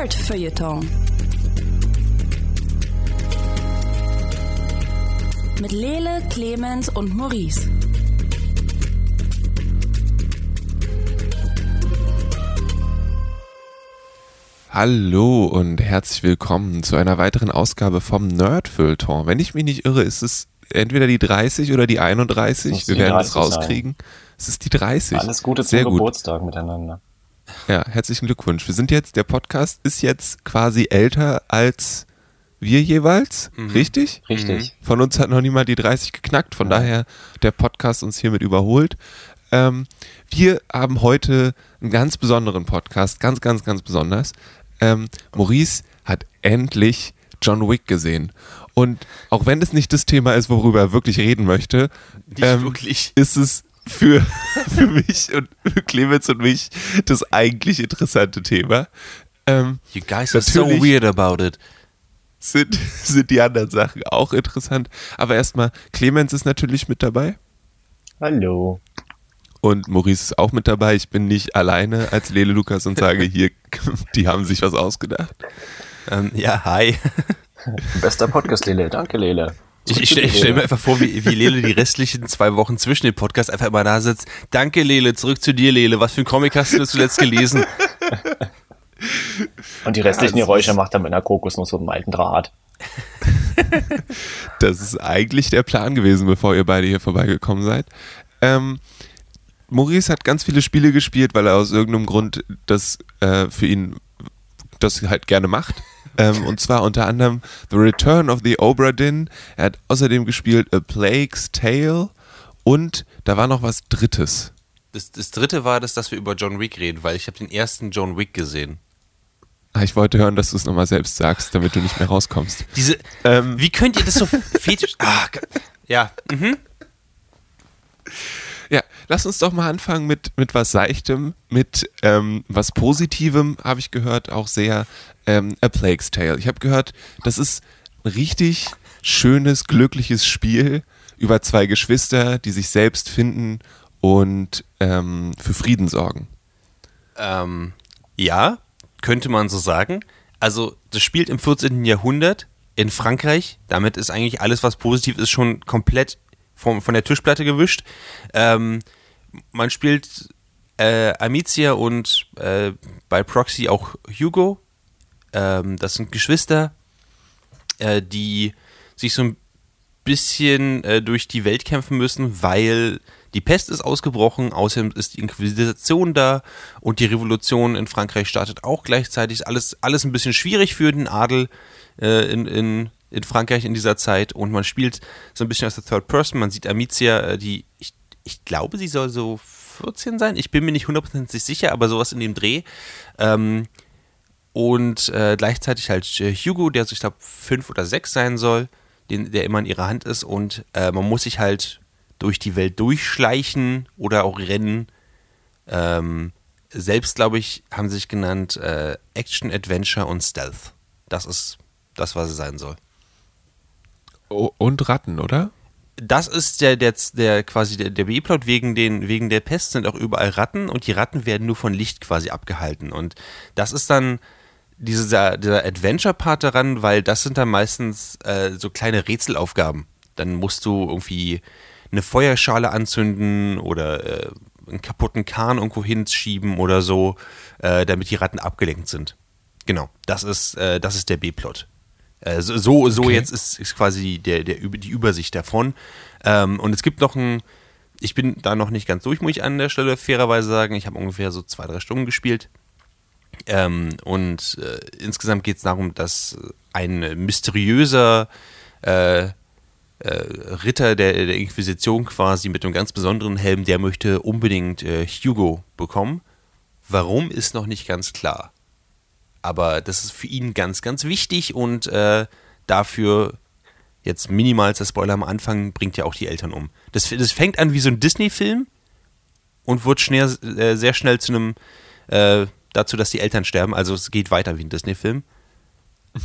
Nerd Feuilleton. Mit Lele, Clemens und Maurice. Hallo und herzlich willkommen zu einer weiteren Ausgabe vom Nerd Feuilleton. Wenn ich mich nicht irre, ist es entweder die 30 oder die 31. Wir werden es rauskriegen. Sein. Es ist die 30. Alles Gute zum Sehr Geburtstag miteinander. Ja, herzlichen Glückwunsch. Wir sind jetzt, der Podcast ist jetzt quasi älter als wir jeweils, mhm. richtig? Richtig. Mhm. Von uns hat noch niemand die 30 geknackt, von ja. daher der Podcast uns hiermit überholt. Ähm, wir haben heute einen ganz besonderen Podcast, ganz, ganz, ganz besonders. Ähm, Maurice hat endlich John Wick gesehen. Und auch wenn es nicht das Thema ist, worüber er wirklich reden möchte, ähm, wirklich. ist es für, für mich und für Clemens und mich das eigentlich interessante Thema. Ähm, you guys are so weird about it. Sind, sind die anderen Sachen auch interessant. Aber erstmal, Clemens ist natürlich mit dabei. Hallo. Und Maurice ist auch mit dabei. Ich bin nicht alleine als Lele Lukas und sage hier, die haben sich was ausgedacht. Ähm, ja, hi. Bester Podcast, Lele. Danke, Lele. Ich, ich stelle stell mir einfach vor, wie, wie Lele die restlichen zwei Wochen zwischen den Podcasts einfach immer da sitzt. Danke, Lele. Zurück zu dir, Lele. Was für ein Comic hast du zuletzt gelesen? Und die restlichen ja, Geräusche macht er mit einer Kokosnuss und einem alten Draht. das ist eigentlich der Plan gewesen, bevor ihr beide hier vorbeigekommen seid. Ähm, Maurice hat ganz viele Spiele gespielt, weil er aus irgendeinem Grund das äh, für ihn das halt gerne macht. ähm, und zwar unter anderem The Return of the Obra Dinn. Er hat außerdem gespielt A Plague's Tale und da war noch was Drittes. Das, das dritte war das, dass wir über John Wick reden, weil ich habe den ersten John Wick gesehen. Ah, ich wollte hören, dass du es nochmal selbst sagst, damit du nicht mehr rauskommst. Diese, ähm, wie könnt ihr das so fetisch... Ah, ja, mhm. Ja, lass uns doch mal anfangen mit, mit was Seichtem, mit ähm, was Positivem, habe ich gehört, auch sehr ähm, A Plague's Tale. Ich habe gehört, das ist ein richtig schönes, glückliches Spiel über zwei Geschwister, die sich selbst finden und ähm, für Frieden sorgen. Ähm, ja, könnte man so sagen. Also, das spielt im 14. Jahrhundert in Frankreich. Damit ist eigentlich alles, was positiv ist, schon komplett vom, von der Tischplatte gewischt. Ähm, man spielt äh, Amicia und äh, bei Proxy auch Hugo. Ähm, das sind Geschwister, äh, die sich so ein bisschen äh, durch die Welt kämpfen müssen, weil die Pest ist ausgebrochen, außerdem ist die Inquisition da und die Revolution in Frankreich startet auch gleichzeitig. Alles, alles ein bisschen schwierig für den Adel äh, in, in in Frankreich in dieser Zeit und man spielt so ein bisschen aus der Third Person. Man sieht Amicia, äh, die, ich, ich glaube, sie soll so 14 sein. Ich bin mir nicht hundertprozentig sicher, aber sowas in dem Dreh. Ähm, und äh, gleichzeitig halt äh, Hugo, der so, ich glaube, fünf oder sechs sein soll, den, der immer in ihrer Hand ist. Und äh, man muss sich halt durch die Welt durchschleichen oder auch rennen. Ähm, selbst, glaube ich, haben sie sich genannt äh, Action, Adventure und Stealth. Das ist das, was es sein soll. Und Ratten, oder? Das ist der, der, der quasi der, der B-Plot wegen, wegen der Pest sind auch überall Ratten und die Ratten werden nur von Licht quasi abgehalten. Und das ist dann dieser, dieser Adventure-Part daran, weil das sind dann meistens äh, so kleine Rätselaufgaben. Dann musst du irgendwie eine Feuerschale anzünden oder äh, einen kaputten Kahn irgendwo hinschieben oder so, äh, damit die Ratten abgelenkt sind. Genau, das ist, äh, das ist der B-Plot. Äh, so, so okay. jetzt ist, ist quasi der, der, die Übersicht davon. Ähm, und es gibt noch ein, ich bin da noch nicht ganz durch, muss ich an der Stelle fairerweise sagen. Ich habe ungefähr so zwei, drei Stunden gespielt. Ähm, und äh, insgesamt geht es darum, dass ein mysteriöser äh, äh, Ritter der, der, Inquisition quasi mit einem ganz besonderen Helm, der möchte unbedingt äh, Hugo bekommen. Warum ist noch nicht ganz klar. Aber das ist für ihn ganz, ganz wichtig und äh, dafür jetzt minimalster Spoiler am Anfang bringt ja auch die Eltern um. Das, das fängt an wie so ein Disney-Film und wird schnell, äh, sehr schnell zu einem äh, dazu, dass die Eltern sterben. Also es geht weiter wie ein Disney-Film.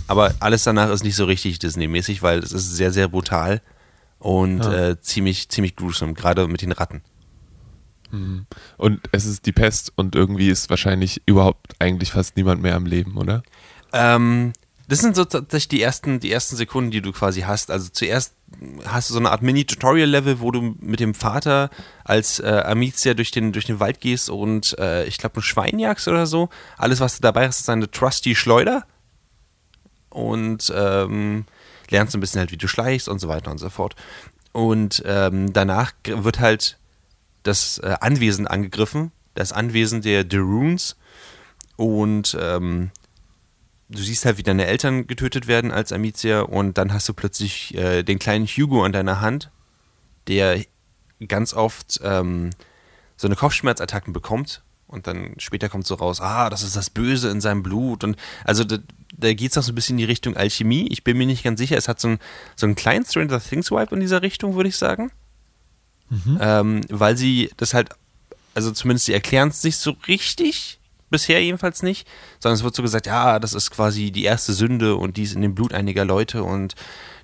Aber alles danach ist nicht so richtig Disney-mäßig, weil es ist sehr, sehr brutal und ja. äh, ziemlich, ziemlich gruesome, gerade mit den Ratten. Hm. Und es ist die Pest und irgendwie ist wahrscheinlich überhaupt eigentlich fast niemand mehr am Leben, oder? Ähm, das sind so tatsächlich die ersten, die ersten Sekunden, die du quasi hast. Also zuerst hast du so eine Art Mini-Tutorial-Level, wo du mit dem Vater als äh, Amicia durch den, durch den Wald gehst und äh, ich glaube ein Schwein jagst oder so. Alles, was du dabei hast, ist eine Trusty Schleuder. Und ähm, lernst ein bisschen halt, wie du schleichst und so weiter und so fort. Und ähm, danach wird halt das äh, Anwesen angegriffen, das Anwesen der The Runes. Und ähm, du siehst halt, wie deine Eltern getötet werden als Amicia und dann hast du plötzlich äh, den kleinen Hugo an deiner Hand, der ganz oft ähm, so eine Kopfschmerzattacken bekommt und dann später kommt so raus, ah, das ist das Böse in seinem Blut und also da, da geht es auch so ein bisschen in die Richtung Alchemie. Ich bin mir nicht ganz sicher, es hat so, ein, so einen kleinen Stranger Things Vibe in dieser Richtung, würde ich sagen. Mhm. Ähm, weil sie das halt, also zumindest sie erklären es nicht so richtig, bisher jedenfalls nicht, sondern es wird so gesagt, ja, das ist quasi die erste Sünde und die ist in dem Blut einiger Leute und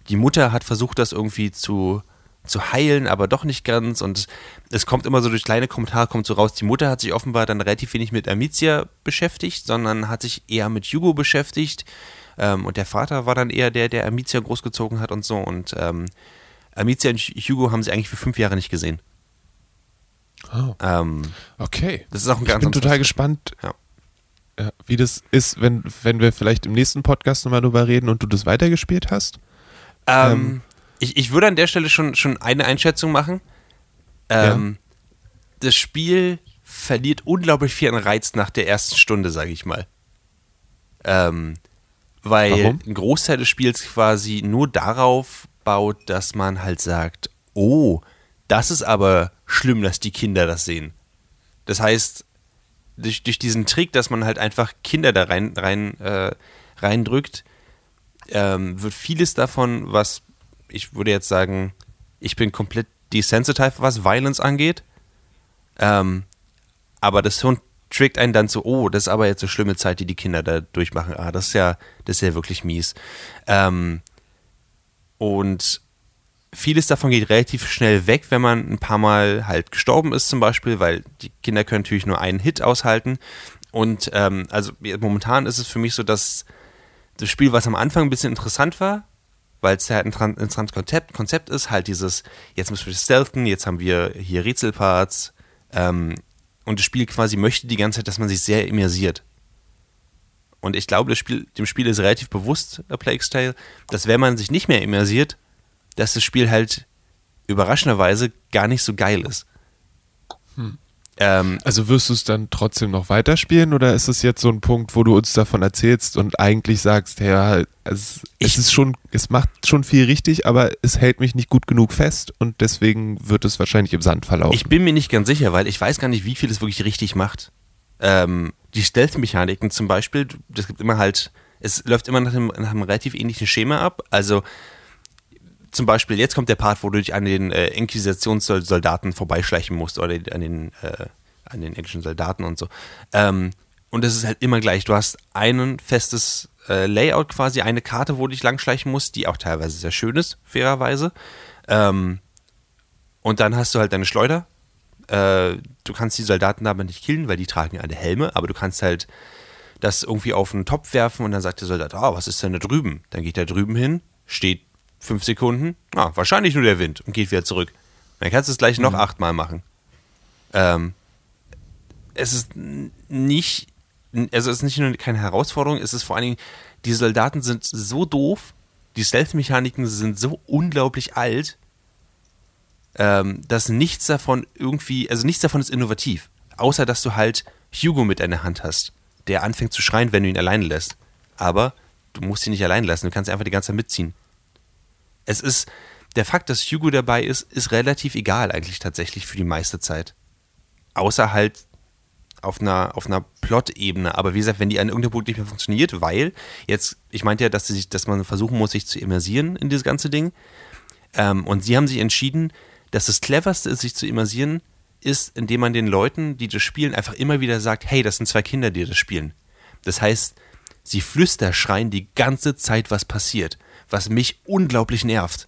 die Mutter hat versucht, das irgendwie zu, zu heilen, aber doch nicht ganz und es kommt immer so durch kleine Kommentare kommt so raus, die Mutter hat sich offenbar dann relativ wenig mit Amicia beschäftigt, sondern hat sich eher mit Hugo beschäftigt ähm, und der Vater war dann eher der, der Amicia großgezogen hat und so und ähm, Amicia und Hugo haben sie eigentlich für fünf Jahre nicht gesehen. Oh. Ähm, okay. Das ist auch ein ganz Ich bin total gespannt, ja. wie das ist, wenn, wenn wir vielleicht im nächsten Podcast nochmal drüber reden und du das weitergespielt hast. Ähm, ähm, ich, ich würde an der Stelle schon, schon eine Einschätzung machen. Ähm, ja. Das Spiel verliert unglaublich viel an Reiz nach der ersten Stunde, sage ich mal. Ähm, weil Warum? ein Großteil des Spiels quasi nur darauf baut, dass man halt sagt, oh, das ist aber schlimm, dass die Kinder das sehen. Das heißt, durch, durch diesen Trick, dass man halt einfach Kinder da rein, rein äh, reindrückt, ähm, wird vieles davon, was ich würde jetzt sagen, ich bin komplett desensitized, was Violence angeht. Ähm, aber das Hirn trickt einen dann so, oh, das ist aber jetzt eine schlimme Zeit, die die Kinder da durchmachen. Ah, das ist ja, das ist ja wirklich mies. Ähm, und vieles davon geht relativ schnell weg, wenn man ein paar Mal halt gestorben ist zum Beispiel, weil die Kinder können natürlich nur einen Hit aushalten. Und ähm, also momentan ist es für mich so, dass das Spiel, was am Anfang ein bisschen interessant war, weil es ja ein interessantes Konzept, Konzept ist, halt dieses, jetzt müssen wir stealthen, jetzt haben wir hier Rätselparts ähm, und das Spiel quasi möchte die ganze Zeit, dass man sich sehr immersiert. Und ich glaube, das Spiel, dem Spiel ist relativ bewusst, A Plague Tale, dass wenn man sich nicht mehr immersiert, dass das Spiel halt überraschenderweise gar nicht so geil ist. Hm. Ähm, also wirst du es dann trotzdem noch weiterspielen oder ist es jetzt so ein Punkt, wo du uns davon erzählst und eigentlich sagst, ja, es, es ist schon, es macht schon viel richtig, aber es hält mich nicht gut genug fest und deswegen wird es wahrscheinlich im Sand verlaufen. Ich bin mir nicht ganz sicher, weil ich weiß gar nicht, wie viel es wirklich richtig macht. Ähm, die Stealth-Mechaniken zum Beispiel, das gibt immer halt, es läuft immer nach einem, nach einem relativ ähnlichen Schema ab. Also zum Beispiel, jetzt kommt der Part, wo du dich an den äh, Inquisitionssoldaten vorbeischleichen musst oder an den, äh, an den englischen Soldaten und so. Ähm, und das ist halt immer gleich. Du hast ein festes äh, Layout quasi, eine Karte, wo du dich langschleichen musst, die auch teilweise sehr schön ist, fairerweise. Ähm, und dann hast du halt deine Schleuder. Äh, du kannst die Soldaten aber nicht killen, weil die tragen alle Helme, aber du kannst halt das irgendwie auf einen Topf werfen und dann sagt der Soldat, ah, was ist denn da drüben? Dann geht er drüben hin, steht fünf Sekunden, ah, wahrscheinlich nur der Wind und geht wieder zurück. Dann kannst du es gleich mhm. noch achtmal machen. Ähm, es ist nicht, also es ist nicht nur keine Herausforderung, es ist vor allen Dingen, die Soldaten sind so doof, die Stealth-Mechaniken sind so unglaublich alt, ähm, dass nichts davon irgendwie, also nichts davon ist innovativ. Außer, dass du halt Hugo mit in der Hand hast, der anfängt zu schreien, wenn du ihn alleine lässt. Aber du musst ihn nicht allein lassen, du kannst einfach die ganze Zeit mitziehen. Es ist, der Fakt, dass Hugo dabei ist, ist relativ egal eigentlich tatsächlich für die meiste Zeit. Außer halt auf einer, auf einer Plot-Ebene. Aber wie gesagt, wenn die an irgendeinem Punkt nicht mehr funktioniert, weil jetzt, ich meinte ja, dass, sich, dass man versuchen muss, sich zu immersieren in dieses ganze Ding. Ähm, und sie haben sich entschieden, dass das Cleverste ist, sich zu immersieren, ist, indem man den Leuten, die das spielen, einfach immer wieder sagt, hey, das sind zwei Kinder, die das spielen. Das heißt, sie flüsterschreien die ganze Zeit, was passiert was mich unglaublich nervt.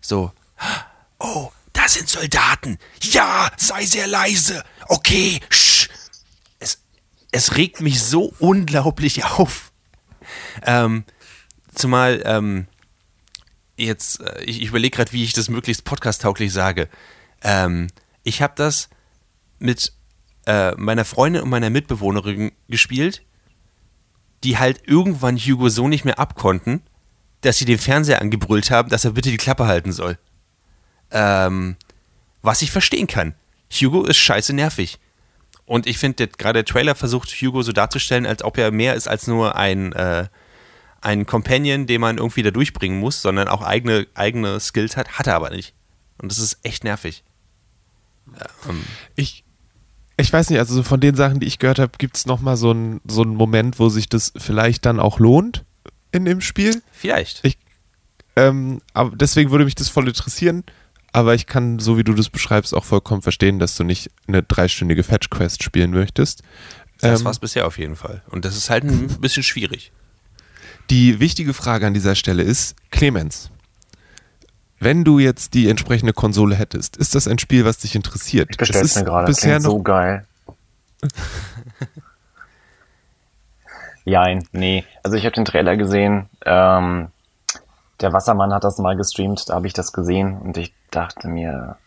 So, oh, da sind Soldaten. Ja, sei sehr leise. Okay, sch. Es, es regt mich so unglaublich auf. Ähm, zumal, ähm, jetzt, äh, ich, ich überlege gerade, wie ich das möglichst podcast-tauglich sage. Ähm, ich habe das mit äh, meiner Freundin und meiner Mitbewohnerin gespielt, die halt irgendwann Hugo so nicht mehr abkonnten, dass sie den Fernseher angebrüllt haben, dass er bitte die Klappe halten soll. Ähm, was ich verstehen kann. Hugo ist scheiße nervig. Und ich finde, gerade der Trailer versucht Hugo so darzustellen, als ob er mehr ist als nur ein, äh, ein Companion, den man irgendwie da durchbringen muss, sondern auch eigene, eigene Skills hat. Hat er aber nicht. Und das ist echt nervig. Ähm. Ich, ich weiß nicht, also so von den Sachen, die ich gehört habe, gibt es nochmal so einen so einen Moment, wo sich das vielleicht dann auch lohnt in dem Spiel. Vielleicht. Ich, ähm, aber deswegen würde mich das voll interessieren. Aber ich kann, so wie du das beschreibst, auch vollkommen verstehen, dass du nicht eine dreistündige Fetch-Quest spielen möchtest. Das ähm, war es bisher auf jeden Fall. Und das ist halt ein bisschen schwierig. Die wichtige Frage an dieser Stelle ist, Clemens, wenn du jetzt die entsprechende Konsole hättest, ist das ein Spiel, was dich interessiert? Ich bestell's mir gerade, bisher noch so geil. Jein, nee. Also ich habe den Trailer gesehen. Ähm, der Wassermann hat das mal gestreamt, da habe ich das gesehen und ich dachte mir,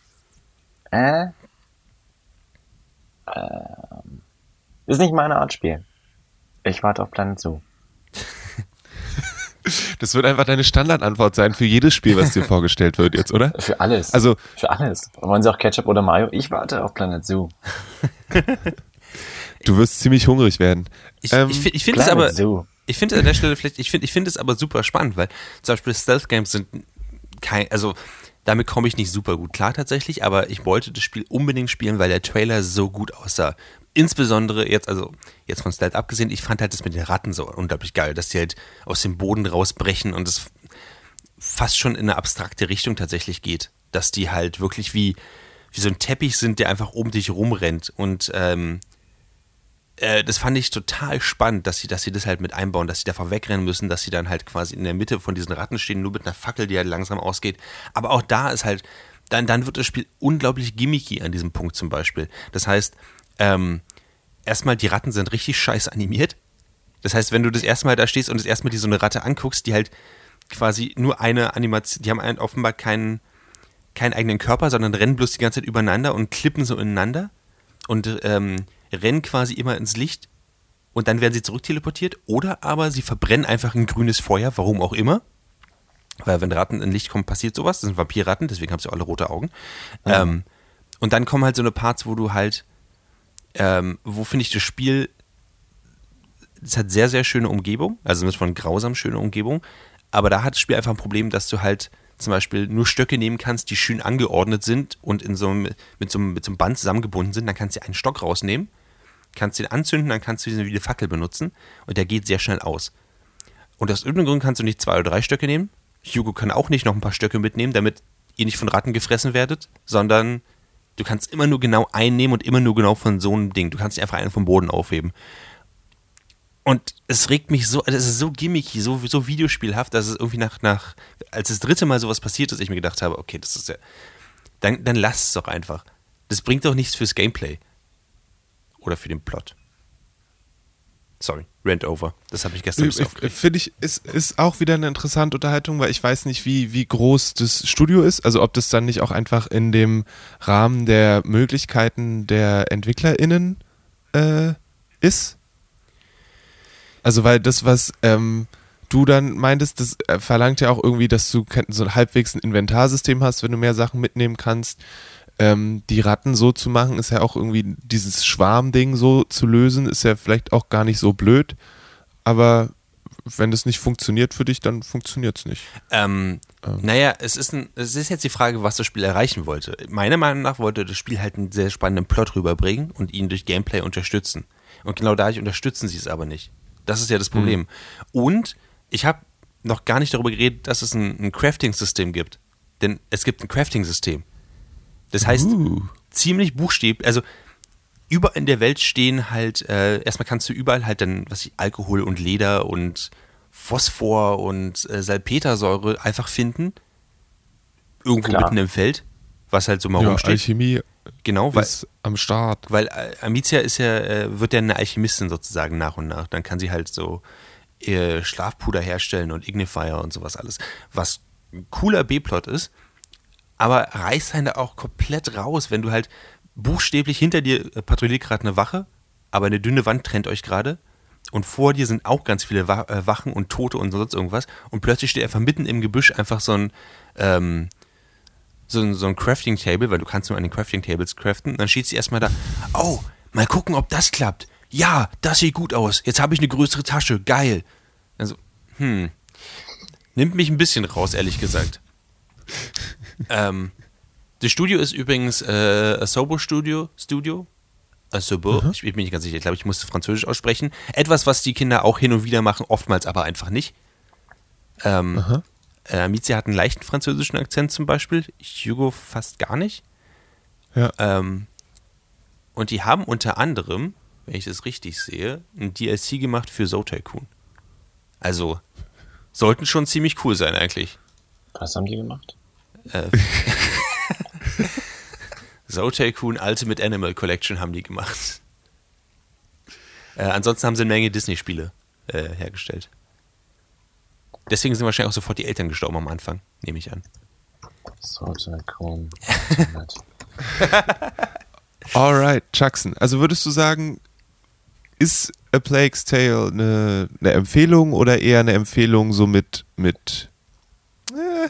äh, äh ist nicht meine Art Spiel. Ich warte auf Planet Zoo. Das wird einfach deine Standardantwort sein für jedes Spiel, was dir vorgestellt wird jetzt, oder? Für alles. Also für alles. Wollen Sie auch Ketchup oder Mayo? Ich warte auf Planet Zoo. du wirst ziemlich hungrig werden. Ich, ähm, ich, ich finde es aber, Zoo. ich finde an der Stelle vielleicht, ich finde, ich finde es aber super spannend, weil zum Beispiel Stealth Games sind kein, also damit komme ich nicht super gut klar tatsächlich, aber ich wollte das Spiel unbedingt spielen, weil der Trailer so gut aussah insbesondere jetzt, also jetzt von Stealth abgesehen, ich fand halt das mit den Ratten so unglaublich geil, dass die halt aus dem Boden rausbrechen und es fast schon in eine abstrakte Richtung tatsächlich geht. Dass die halt wirklich wie, wie so ein Teppich sind, der einfach um dich rumrennt. Und ähm, äh, das fand ich total spannend, dass sie, dass sie das halt mit einbauen, dass sie davor wegrennen müssen, dass sie dann halt quasi in der Mitte von diesen Ratten stehen, nur mit einer Fackel, die halt langsam ausgeht. Aber auch da ist halt, dann, dann wird das Spiel unglaublich gimmicky an diesem Punkt zum Beispiel. Das heißt, ähm, erstmal, die Ratten sind richtig scheiße animiert. Das heißt, wenn du das erste Mal da stehst und das erste Mal die so eine Ratte anguckst, die halt quasi nur eine Animation, die haben einen offenbar keinen, keinen eigenen Körper, sondern rennen bloß die ganze Zeit übereinander und klippen so ineinander und ähm, rennen quasi immer ins Licht und dann werden sie zurückteleportiert oder aber sie verbrennen einfach ein grünes Feuer, warum auch immer. Weil wenn Ratten in Licht kommen, passiert sowas. Das sind Vampirratten, deswegen haben sie alle rote Augen. Mhm. Ähm, und dann kommen halt so eine Parts, wo du halt ähm, wo finde ich das Spiel, es hat sehr, sehr schöne Umgebung, also mit von grausam schöne Umgebung, aber da hat das Spiel einfach ein Problem, dass du halt zum Beispiel nur Stöcke nehmen kannst, die schön angeordnet sind und in so einem, mit, so einem, mit so einem Band zusammengebunden sind, dann kannst du einen Stock rausnehmen, kannst den anzünden, dann kannst du ihn wie eine Fackel benutzen und der geht sehr schnell aus. Und aus irgendeinem Grund kannst du nicht zwei oder drei Stöcke nehmen. Hugo kann auch nicht noch ein paar Stöcke mitnehmen, damit ihr nicht von Ratten gefressen werdet, sondern Du kannst immer nur genau einnehmen und immer nur genau von so einem Ding. Du kannst nicht einfach einen vom Boden aufheben. Und es regt mich so, es ist so gimmicky, so, so videospielhaft, dass es irgendwie nach, nach, als das dritte Mal sowas passiert ist, ich mir gedacht habe, okay, das ist ja, dann, dann lass es doch einfach. Das bringt doch nichts fürs Gameplay. Oder für den Plot. Sorry, Rent Over. Das habe ich gestern gesagt. Finde ich, ist, ist auch wieder eine interessante Unterhaltung, weil ich weiß nicht, wie, wie groß das Studio ist. Also ob das dann nicht auch einfach in dem Rahmen der Möglichkeiten der EntwicklerInnen äh, ist. Also weil das, was ähm, du dann meintest, das äh, verlangt ja auch irgendwie, dass du so ein halbwegs ein Inventarsystem hast, wenn du mehr Sachen mitnehmen kannst ähm, die Ratten so zu machen, ist ja auch irgendwie dieses Schwarmding so zu lösen, ist ja vielleicht auch gar nicht so blöd. Aber wenn das nicht funktioniert für dich, dann funktioniert es nicht. Ähm, ähm. Naja, es ist, ein, es ist jetzt die Frage, was das Spiel erreichen wollte. Meiner Meinung nach wollte das Spiel halt einen sehr spannenden Plot rüberbringen und ihn durch Gameplay unterstützen. Und genau dadurch unterstützen sie es aber nicht. Das ist ja das Problem. Mhm. Und ich habe noch gar nicht darüber geredet, dass es ein, ein Crafting-System gibt. Denn es gibt ein Crafting-System. Das heißt, uh. ziemlich buchstäblich, also überall in der Welt stehen halt, äh, erstmal kannst du überall halt dann, was ich, Alkohol und Leder und Phosphor und äh, Salpetersäure einfach finden. Irgendwo Klar. mitten im Feld. was halt so mal Ja, rumsteht. Alchemie genau, weil, ist am Start. weil äh, Amicia ist ja, äh, wird ja eine Alchemistin sozusagen nach und nach. Dann kann sie halt so äh, Schlafpuder herstellen und Ignifier und sowas alles. Was ein cooler B-Plot ist, aber reißt einen da auch komplett raus, wenn du halt buchstäblich hinter dir äh, patrouilliert gerade eine Wache, aber eine dünne Wand trennt euch gerade und vor dir sind auch ganz viele äh, Wachen und Tote und sonst irgendwas und plötzlich steht einfach mitten im Gebüsch einfach so ein ähm, so ein, so ein Crafting Table, weil du kannst nur an den Crafting Tables craften. Und dann steht sie erstmal da, oh, mal gucken, ob das klappt. Ja, das sieht gut aus. Jetzt habe ich eine größere Tasche. Geil. Also, hm. Nimmt mich ein bisschen raus, ehrlich gesagt. Ähm, das Studio ist übrigens äh, Asobo Studio. Studio. Asobo. Ich bin mir nicht ganz sicher. Ich glaube, ich musste Französisch aussprechen. Etwas, was die Kinder auch hin und wieder machen, oftmals aber einfach nicht. Ähm, äh, Amicia hat einen leichten französischen Akzent zum Beispiel. Hugo fast gar nicht. Ja. Ähm, und die haben unter anderem, wenn ich das richtig sehe, ein DLC gemacht für Zo Tycoon. Also, sollten schon ziemlich cool sein eigentlich. Was haben die gemacht? Äh, Zo Tycoon Ultimate Animal Collection haben die gemacht. Äh, ansonsten haben sie eine Menge Disney-Spiele äh, hergestellt. Deswegen sind wahrscheinlich auch sofort die Eltern gestorben am Anfang, nehme ich an. So, Tycoon. Alright, Jackson. Also würdest du sagen, ist A Plague's Tale eine, eine Empfehlung oder eher eine Empfehlung so mit, mit äh,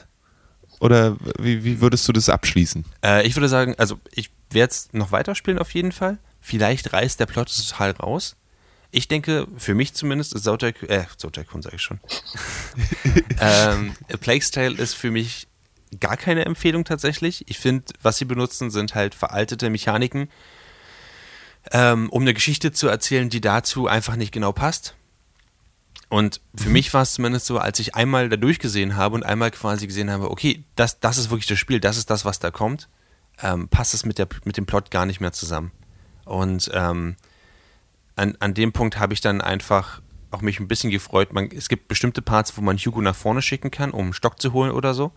oder wie, wie würdest du das abschließen? Äh, ich würde sagen, also ich werde es noch weiterspielen auf jeden Fall. Vielleicht reißt der Plot total raus. Ich denke, für mich zumindest ist Zotaikun, äh, Zotaikun sage ich schon. ähm, Plague's Tale ist für mich gar keine Empfehlung tatsächlich. Ich finde, was sie benutzen, sind halt veraltete Mechaniken, ähm, um eine Geschichte zu erzählen, die dazu einfach nicht genau passt. Und für mich war es zumindest so, als ich einmal da durchgesehen habe und einmal quasi gesehen habe, okay, das, das ist wirklich das Spiel, das ist das, was da kommt, ähm, passt es mit, der, mit dem Plot gar nicht mehr zusammen. Und ähm, an, an dem Punkt habe ich dann einfach auch mich ein bisschen gefreut. Man, es gibt bestimmte Parts, wo man Hugo nach vorne schicken kann, um einen Stock zu holen oder so.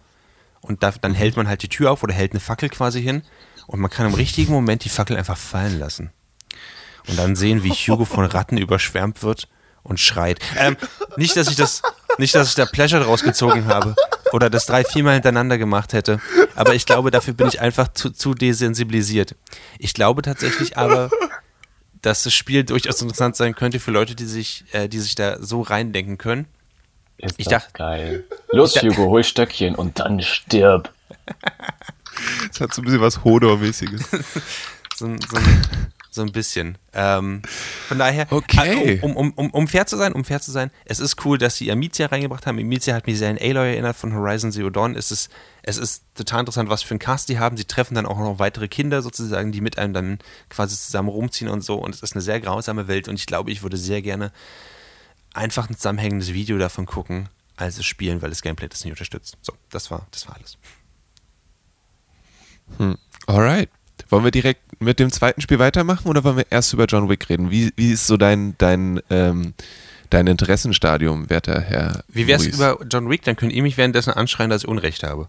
Und da, dann hält man halt die Tür auf oder hält eine Fackel quasi hin. Und man kann im richtigen Moment die Fackel einfach fallen lassen. Und dann sehen, wie Hugo von Ratten überschwärmt wird und schreit. Ähm, nicht, dass ich das, nicht, dass ich da Pleasure draus gezogen habe oder das drei, viermal hintereinander gemacht hätte. Aber ich glaube, dafür bin ich einfach zu, zu desensibilisiert. Ich glaube tatsächlich aber, dass das Spiel durchaus interessant sein könnte für Leute, die sich, äh, die sich da so reindenken können. Ist Ich das dacht- geil. Los, Ich dacht- Hugo, hol Stöckchen und dann stirb. Das hat so ein bisschen was Hodor-mäßiges. So, ein- so, ein- so ein bisschen. Ähm, von daher, Okay. äh, um, um, um, um fair zu sein, um fair zu sein, es ist cool, dass sie Amicia reingebracht haben. Amicia hat mich sehr an Aloy erinnert von Horizon Zero Dawn. Es ist, es ist total interessant, was für einen Cast die haben. Sie treffen dann auch noch weitere Kinder sozusagen, die mit einem dann quasi zusammen rumziehen und so. Und es ist eine sehr grausame Welt und ich glaube, ich würde sehr gerne einfach ein zusammenhängendes Video davon gucken, als es spielen, weil das Gameplay das nicht unterstützt. So, das war, das war alles. Alright. Wollen wir direkt mit dem zweiten Spiel weitermachen oder wollen wir erst über John Wick reden? Wie, wie ist so dein, dein, ähm, dein Interessenstadium, werter Herr? Wie wär's Maurice? über John Wick? Dann könnt ihr mich währenddessen anschreien, dass ich Unrecht habe.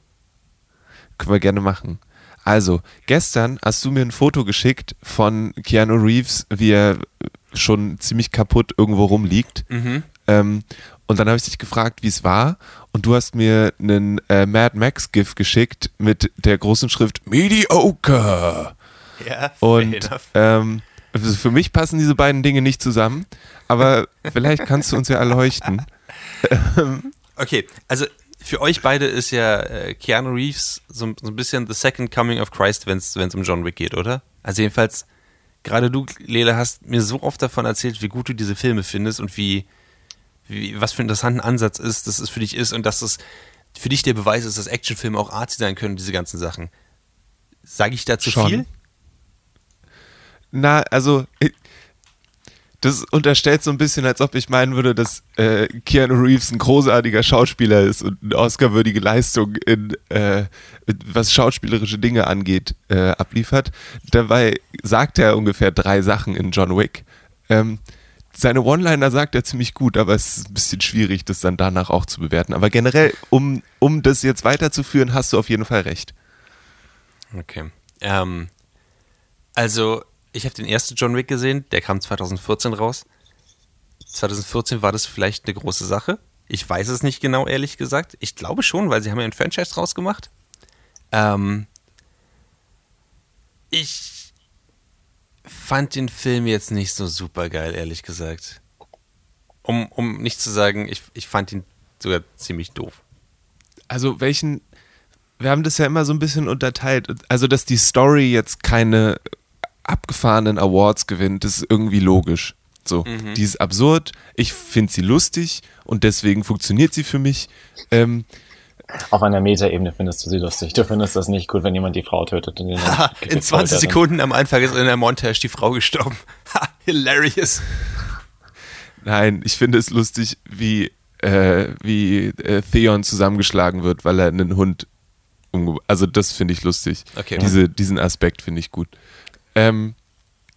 Können wir gerne machen. Also, gestern hast du mir ein Foto geschickt von Keanu Reeves, wie er schon ziemlich kaputt irgendwo rumliegt. Mhm. Ähm, und dann habe ich dich gefragt, wie es war. Und du hast mir einen äh, Mad Max-GIF geschickt mit der großen Schrift Mediocre. Ja, Und ähm, also für mich passen diese beiden Dinge nicht zusammen. Aber vielleicht kannst du uns ja erleuchten. Okay, also für euch beide ist ja äh, Keanu Reeves so, so ein bisschen the second coming of Christ, wenn es um John Wick geht, oder? Also jedenfalls, gerade du, Lele, hast mir so oft davon erzählt, wie gut du diese Filme findest und wie, wie was für einen interessanten Ansatz ist, dass es für dich ist und dass es für dich der Beweis ist, dass Actionfilme auch artsy sein können, diese ganzen Sachen. Sage ich dazu Schon. viel? Na, also, das unterstellt so ein bisschen, als ob ich meinen würde, dass äh, Keanu Reeves ein großartiger Schauspieler ist und eine Oscar-würdige Leistung in, äh, was schauspielerische Dinge angeht, äh, abliefert. Dabei sagt er ungefähr drei Sachen in John Wick. Ähm, seine One-Liner sagt er ziemlich gut, aber es ist ein bisschen schwierig, das dann danach auch zu bewerten. Aber generell, um, um das jetzt weiterzuführen, hast du auf jeden Fall recht. Okay. Ähm, also, ich habe den ersten John Wick gesehen, der kam 2014 raus. 2014 war das vielleicht eine große Sache. Ich weiß es nicht genau, ehrlich gesagt. Ich glaube schon, weil sie haben ja ein Franchise draus gemacht. Ähm, ich fand den Film jetzt nicht so super geil, ehrlich gesagt. Um, um nicht zu sagen, ich, ich fand ihn sogar ziemlich doof. Also welchen, wir haben das ja immer so ein bisschen unterteilt. Also, dass die Story jetzt keine abgefahrenen Awards gewinnt, ist irgendwie logisch. So, Mhm. die ist absurd, ich finde sie lustig und deswegen funktioniert sie für mich. Ähm, Auf einer Metaebene findest du sie lustig. Du findest das nicht gut, wenn jemand die Frau tötet. Und den dann In 20 Sekunden am Anfang ist in der Montage die Frau gestorben. Ha, hilarious. nein, ich finde es lustig, wie, äh, wie äh, Theon zusammengeschlagen wird, weil er einen Hund. Also das finde ich lustig. Okay. Diese, diesen Aspekt finde ich gut. Ähm,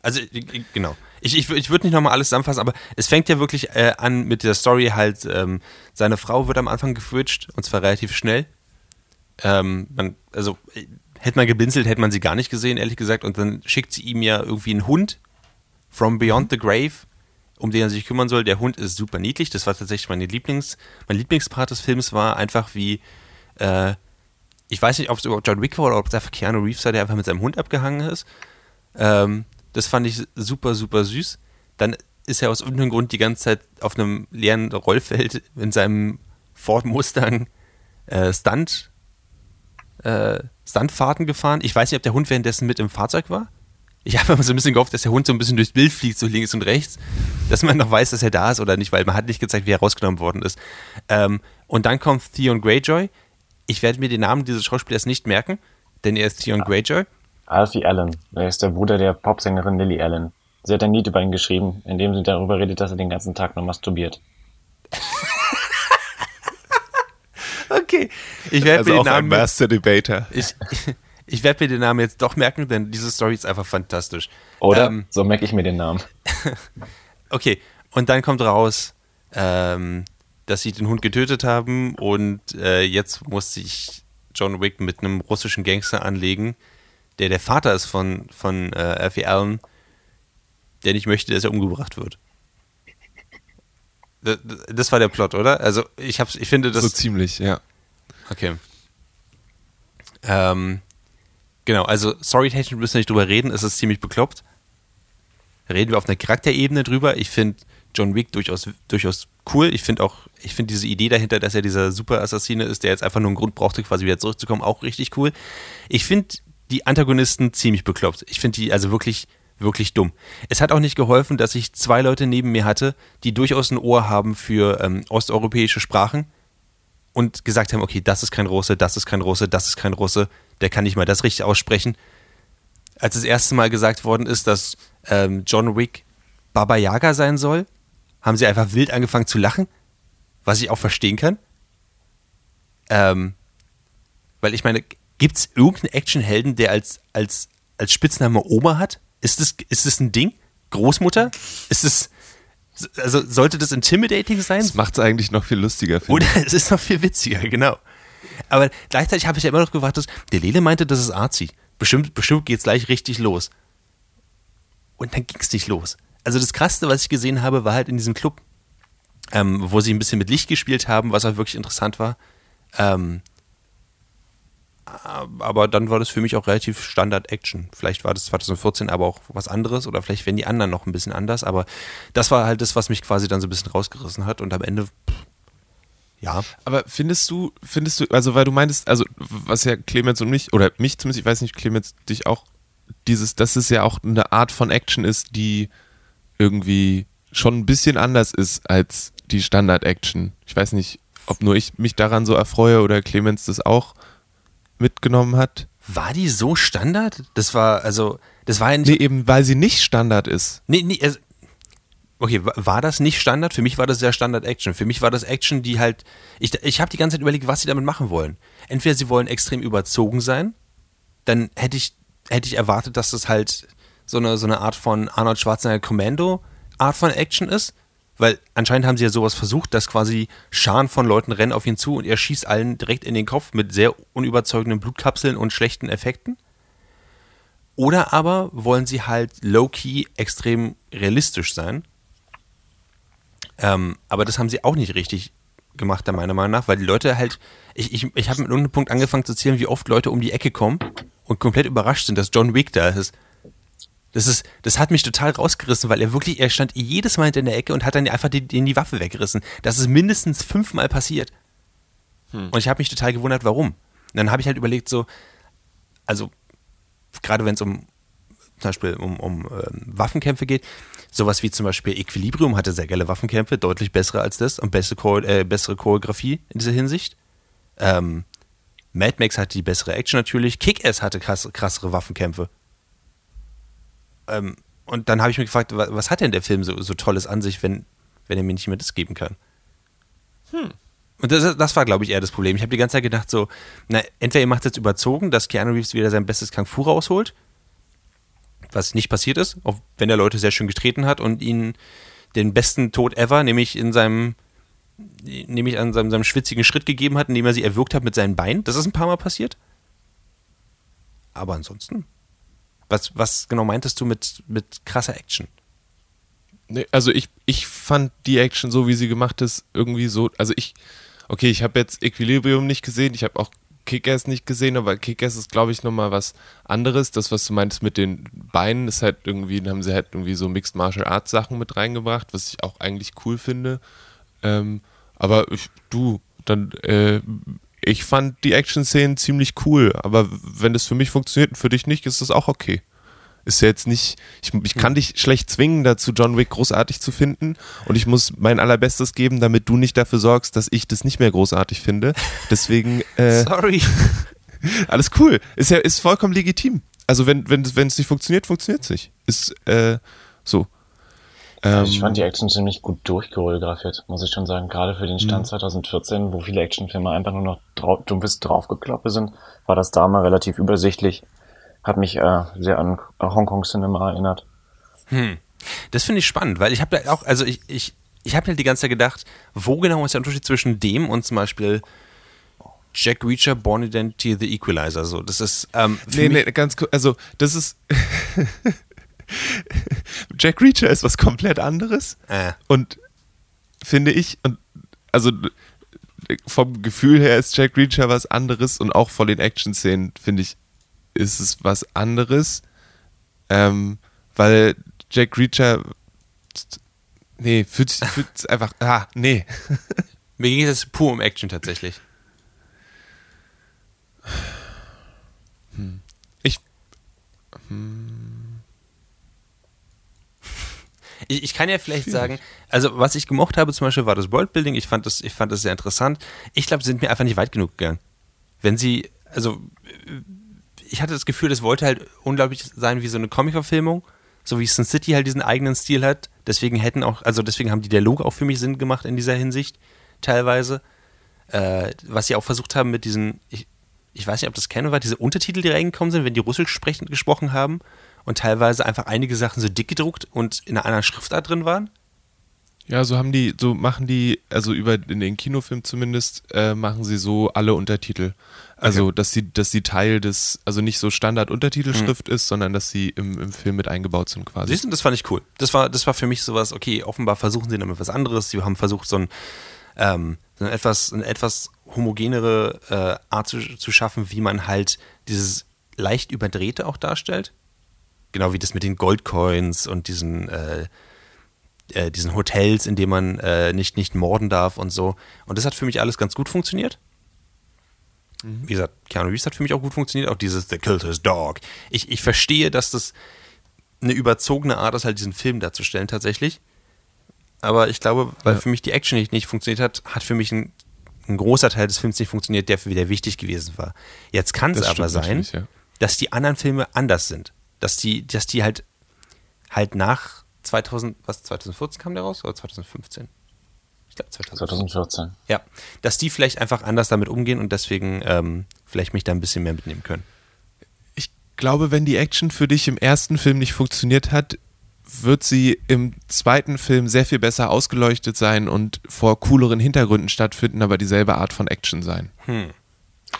Also, ich- genau. Ich, ich, ich würde nicht nochmal alles zusammenfassen, aber es fängt ja wirklich äh, an mit der Story halt, ähm, seine Frau wird am Anfang gefridged und zwar relativ schnell. Ähm, man, also, äh, hätte man geblinzelt, hätte man sie gar nicht gesehen, ehrlich gesagt. Und dann schickt sie ihm ja irgendwie einen Hund from beyond the grave, um den er sich kümmern soll. Der Hund ist super niedlich. Das war tatsächlich meine Lieblings, mein Lieblingspart des Films war einfach wie, äh, ich weiß nicht, ob es überhaupt John Wick war oder ob es einfach Keanu Reeves war, der einfach mit seinem Hund abgehangen ist. Ähm, das fand ich super, super süß. Dann ist er aus irgendeinem Grund die ganze Zeit auf einem leeren Rollfeld in seinem Ford Mustang äh, Stunt, äh, Stuntfahrten gefahren. Ich weiß nicht, ob der Hund währenddessen mit im Fahrzeug war. Ich habe immer so ein bisschen gehofft, dass der Hund so ein bisschen durchs Bild fliegt, so links und rechts, dass man noch weiß, dass er da ist oder nicht, weil man hat nicht gezeigt, wie er rausgenommen worden ist. Ähm, und dann kommt Theon Greyjoy. Ich werde mir den Namen dieses Schauspielers nicht merken, denn er ist Theon Greyjoy. Alfie Allen. Er ist der Bruder der Popsängerin Lily Allen. Sie hat ein Lied über ihn geschrieben, in dem sie darüber redet, dass er den ganzen Tag nur masturbiert. Okay. Ich werde also mir auch den ein Namen Master Debater. ich, ich werde mir den Namen jetzt doch merken, denn diese Story ist einfach fantastisch. Oder? Ähm, so merke ich mir den Namen. okay, und dann kommt raus, ähm, dass sie den Hund getötet haben und äh, jetzt muss sich John Wick mit einem russischen Gangster anlegen, der der Vater ist von, von äh, Alfie Allen, der nicht möchte, dass er umgebracht wird. Das, das war der Plot, oder? Also ich hab's, ich finde das. so ziemlich, ja. Okay. Ähm, genau, also storytechnisch müssen wir nicht drüber reden, es ist ziemlich bekloppt. Reden wir auf einer Charakterebene drüber. Ich finde John Wick durchaus, durchaus cool. Ich finde auch, ich finde diese Idee dahinter, dass er dieser Super-Assassine ist, der jetzt einfach nur einen Grund brauchte, quasi wieder zurückzukommen, auch richtig cool. Ich finde die Antagonisten ziemlich bekloppt. Ich finde die also wirklich, wirklich dumm. Es hat auch nicht geholfen, dass ich zwei Leute neben mir hatte, die durchaus ein Ohr haben für ähm, osteuropäische Sprachen und gesagt haben, okay, das ist kein Russe, das ist kein Russe, das ist kein Russe, der kann nicht mal das richtig aussprechen. Als das erste Mal gesagt worden ist, dass ähm, John Wick Baba Yaga sein soll, haben sie einfach wild angefangen zu lachen, was ich auch verstehen kann. Ähm, weil ich meine, gibt es irgendeinen Actionhelden, der als, als, als Spitzname Oma hat? Ist das, ist das ein Ding? Großmutter? Ist es, also sollte das intimidating sein? Das macht es eigentlich noch viel lustiger, Oder es ist noch viel witziger, genau. Aber gleichzeitig habe ich ja immer noch gewartet, der Lele meinte, das ist arzi. Bestimmt, bestimmt geht es gleich richtig los. Und dann ging es nicht los. Also das Krasseste, was ich gesehen habe, war halt in diesem Club, ähm, wo sie ein bisschen mit Licht gespielt haben, was auch wirklich interessant war. Ähm, aber dann war das für mich auch relativ Standard-Action. Vielleicht war das 2014 aber auch was anderes oder vielleicht wären die anderen noch ein bisschen anders, aber das war halt das, was mich quasi dann so ein bisschen rausgerissen hat und am Ende, ja. Aber findest du, findest du, also weil du meintest, also was ja Clemens und mich, oder mich zumindest, ich weiß nicht, Clemens, dich auch, dieses, dass es ja auch eine Art von Action ist, die irgendwie schon ein bisschen anders ist als die Standard-Action. Ich weiß nicht, ob nur ich mich daran so erfreue oder Clemens das auch mitgenommen hat. War die so Standard? Das war, also, das war ja nicht. Nee, eben weil sie nicht Standard ist. Nee, nee, also, okay, wa- war das nicht Standard? Für mich war das sehr Standard-Action. Für mich war das Action, die halt. Ich, ich habe die ganze Zeit überlegt, was sie damit machen wollen. Entweder sie wollen extrem überzogen sein, dann hätte ich, hätte ich erwartet, dass das halt so eine, so eine Art von Arnold Schwarzenegger Commando Art von Action ist. Weil anscheinend haben sie ja sowas versucht, dass quasi Scharen von Leuten rennen auf ihn zu und er schießt allen direkt in den Kopf mit sehr unüberzeugenden Blutkapseln und schlechten Effekten. Oder aber wollen sie halt low-key extrem realistisch sein. Ähm, aber das haben sie auch nicht richtig gemacht, meiner Meinung nach, weil die Leute halt, ich, ich, ich habe mit irgendeinem Punkt angefangen zu zählen, wie oft Leute um die Ecke kommen und komplett überrascht sind, dass John Wick da ist. Das ist, das hat mich total rausgerissen, weil er wirklich, er stand jedes Mal in der Ecke und hat dann einfach die, die, Waffe weggerissen. Das ist mindestens fünfmal passiert. Hm. Und ich habe mich total gewundert, warum. Und dann habe ich halt überlegt, so, also gerade wenn es um zum Beispiel um, um ähm, Waffenkämpfe geht, sowas wie zum Beispiel Equilibrium hatte sehr geile Waffenkämpfe, deutlich bessere als das und bessere, Chor äh, bessere Choreografie in dieser Hinsicht. Ähm, Mad Max hatte die bessere Action natürlich, Kick-Ass hatte krass, krassere Waffenkämpfe. Ähm, und dann habe ich mich gefragt, was, was, hat denn der Film so, so Tolles an sich, wenn, wenn er mir nicht mehr das geben kann? Hm. Und das, das war, glaube ich, eher das Problem. Ich habe die ganze Zeit gedacht, so, na, entweder ihr macht es jetzt überzogen, dass Keanu Reeves wieder sein bestes Kung Fu rausholt, was nicht passiert ist, auch wenn er Leute sehr schön getreten hat und ihnen den besten Tod ever, nämlich in seinem, nämlich an seinem, seinem schwitzigen Schritt gegeben hat, indem er sie erwürgt hat mit seinen Beinen. Das ist ein paar Mal passiert. Aber ansonsten, was, was genau meintest du mit, mit krasser Action? Also ich, ich fand die Action so, wie sie gemacht ist, irgendwie so, also ich, okay, ich habe jetzt Equilibrium nicht gesehen, ich habe auch Kick-Ass nicht gesehen, aber Kick-Ass ist, glaube ich, nochmal was anderes. Das, was du meintest mit den Beinen, ist halt irgendwie, haben sie halt irgendwie so Mixed Martial Arts Sachen mit reingebracht, was ich auch eigentlich cool finde. Ähm, aber ich, du, dann, äh, ich fand die Action-Szenen ziemlich cool, aber wenn das für mich funktioniert und für dich nicht, ist das auch okay. Ist ja jetzt nicht, ich, ich kann dich schlecht zwingen, dazu John Wick großartig zu finden und ich muss mein allerbestes geben, damit du nicht dafür sorgst, dass ich das nicht mehr großartig finde. Deswegen. Äh, Sorry. alles cool. Ist ja ist vollkommen legitim. Also wenn wenn wenn es nicht funktioniert, funktioniert es nicht. Ist äh, so. Ähm, ich fand die Action ziemlich gut durchchoreografiert, muss ich schon sagen. Gerade für den Stand 2014, wo viele Actionfilme einfach nur noch drauf, dumpfes draufgekloppt sind, war das da mal relativ übersichtlich hat mich äh, sehr an Hongkong Cinema erinnert. Hm. Das finde ich spannend, weil ich habe da auch, also ich, ich, ich habe halt die ganze Zeit gedacht, wo genau ist der Unterschied zwischen dem und zum Beispiel Jack Reacher, Born Identity, The Equalizer. So, das ist. Ähm, nee, nee, ganz kurz. Also, das ist. Jack Reacher ist was komplett anderes. Äh. Und finde ich, und also vom Gefühl her ist Jack Reacher was anderes und auch von den Action-Szenen, finde ich, ist es was anderes, ähm, weil Jack Reacher, nee, fühlt sich einfach, ah, nee. Mir ging es pur um Action tatsächlich. Hm. Ich, hm. Ich, ich kann ja vielleicht Schwierig. sagen, also was ich gemocht habe zum Beispiel war das Worldbuilding. Ich fand das, ich fand das sehr interessant. Ich glaube, sie sind mir einfach nicht weit genug gegangen. Wenn sie, also ich hatte das Gefühl, das wollte halt unglaublich sein wie so eine Comic-Verfilmung, so wie Sin City halt diesen eigenen Stil hat. Deswegen hätten auch, also deswegen haben die Dialoge auch für mich Sinn gemacht in dieser Hinsicht, teilweise. Äh, was sie auch versucht haben mit diesen, ich, ich weiß nicht, ob das kennen war, diese Untertitel, die reingekommen sind, wenn die Russisch sprechen, gesprochen haben und teilweise einfach einige Sachen so dick gedruckt und in einer anderen Schriftart drin waren. Ja, so haben die, so machen die, also über in den Kinofilm zumindest, äh, machen sie so alle Untertitel. Also, okay. dass sie, dass sie Teil des, also nicht so Standard-Untertitelschrift mhm. ist, sondern dass sie im, im Film mit eingebaut sind quasi. Siehst du, das fand ich cool. Das war, das war für mich sowas, okay, offenbar versuchen sie damit was anderes. Sie haben versucht, so ein, ähm, so eine etwas, eine etwas homogenere äh, Art zu, zu schaffen, wie man halt dieses leicht überdrehte auch darstellt. Genau wie das mit den Goldcoins und diesen, äh, äh, diesen Hotels, in denen man äh, nicht, nicht morden darf und so. Und das hat für mich alles ganz gut funktioniert. Mhm. Wie gesagt, Keanu Reeves hat für mich auch gut funktioniert, auch dieses The Killed His Dog. Ich, ich verstehe, dass das eine überzogene Art ist, halt diesen Film darzustellen tatsächlich. Aber ich glaube, weil ja. für mich die Action nicht, nicht funktioniert hat, hat für mich ein, ein großer Teil des Films nicht funktioniert, der für wieder wichtig gewesen war. Jetzt kann es aber sein, ja. dass die anderen Filme anders sind. Dass die, dass die halt, halt nach 2000, was, 2014 kam der raus oder 2015? Ich glaube 2014. 2014. Ja, dass die vielleicht einfach anders damit umgehen und deswegen ähm, vielleicht mich da ein bisschen mehr mitnehmen können. Ich glaube, wenn die Action für dich im ersten Film nicht funktioniert hat, wird sie im zweiten Film sehr viel besser ausgeleuchtet sein und vor cooleren Hintergründen stattfinden, aber dieselbe Art von Action sein. Hm.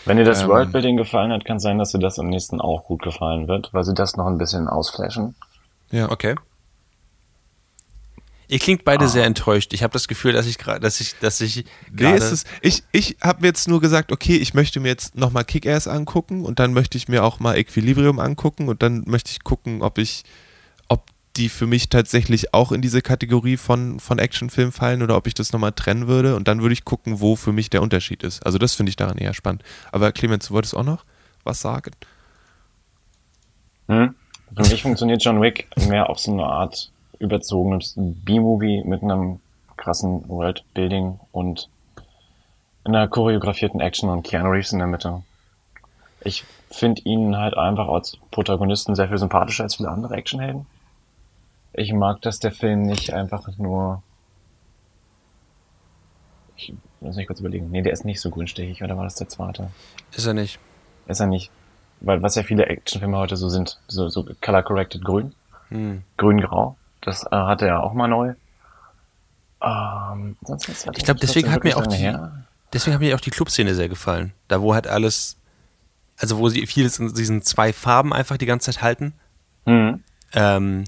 Wenn dir das ähm, Worldbuilding gefallen hat, kann sein, dass dir das am nächsten auch gut gefallen wird, weil sie das noch ein bisschen ausflashen. Ja. Okay. Ihr klingt beide ah. sehr enttäuscht. Ich habe das Gefühl, dass ich gerade, dass ich, dass ich nee, ist es, ich, ich habe mir jetzt nur gesagt, okay, ich möchte mir jetzt nochmal Kick-Ass angucken und dann möchte ich mir auch mal Equilibrium angucken und dann möchte ich gucken, ob ich, die für mich tatsächlich auch in diese Kategorie von, von Actionfilm fallen oder ob ich das nochmal trennen würde und dann würde ich gucken, wo für mich der Unterschied ist. Also das finde ich daran eher spannend. Aber Clemens, du wolltest auch noch was sagen? Hm? Für mich funktioniert John Wick mehr auf so eine Art überzogenes B-Movie mit einem krassen Worldbuilding und einer choreografierten Action und Keanu Reeves in der Mitte. Ich finde ihn halt einfach als Protagonisten sehr viel sympathischer als viele andere Actionhelden. Ich mag, dass der Film nicht einfach nur ich muss mich kurz überlegen. Nee, der ist nicht so grünstechig, oder war das der zweite? Ist er nicht. Ist er nicht. Weil was ja viele Actionfilme heute so sind, so, so color-corrected grün. Hm. Grün-grau. Das äh, hatte er auch mal neu. Ähm, ich glaube, deswegen hat mir auch die, deswegen hat mir auch die Clubszene sehr gefallen. Da wo halt alles, also wo sie vieles in diesen zwei Farben einfach die ganze Zeit halten. Mhm. Ähm,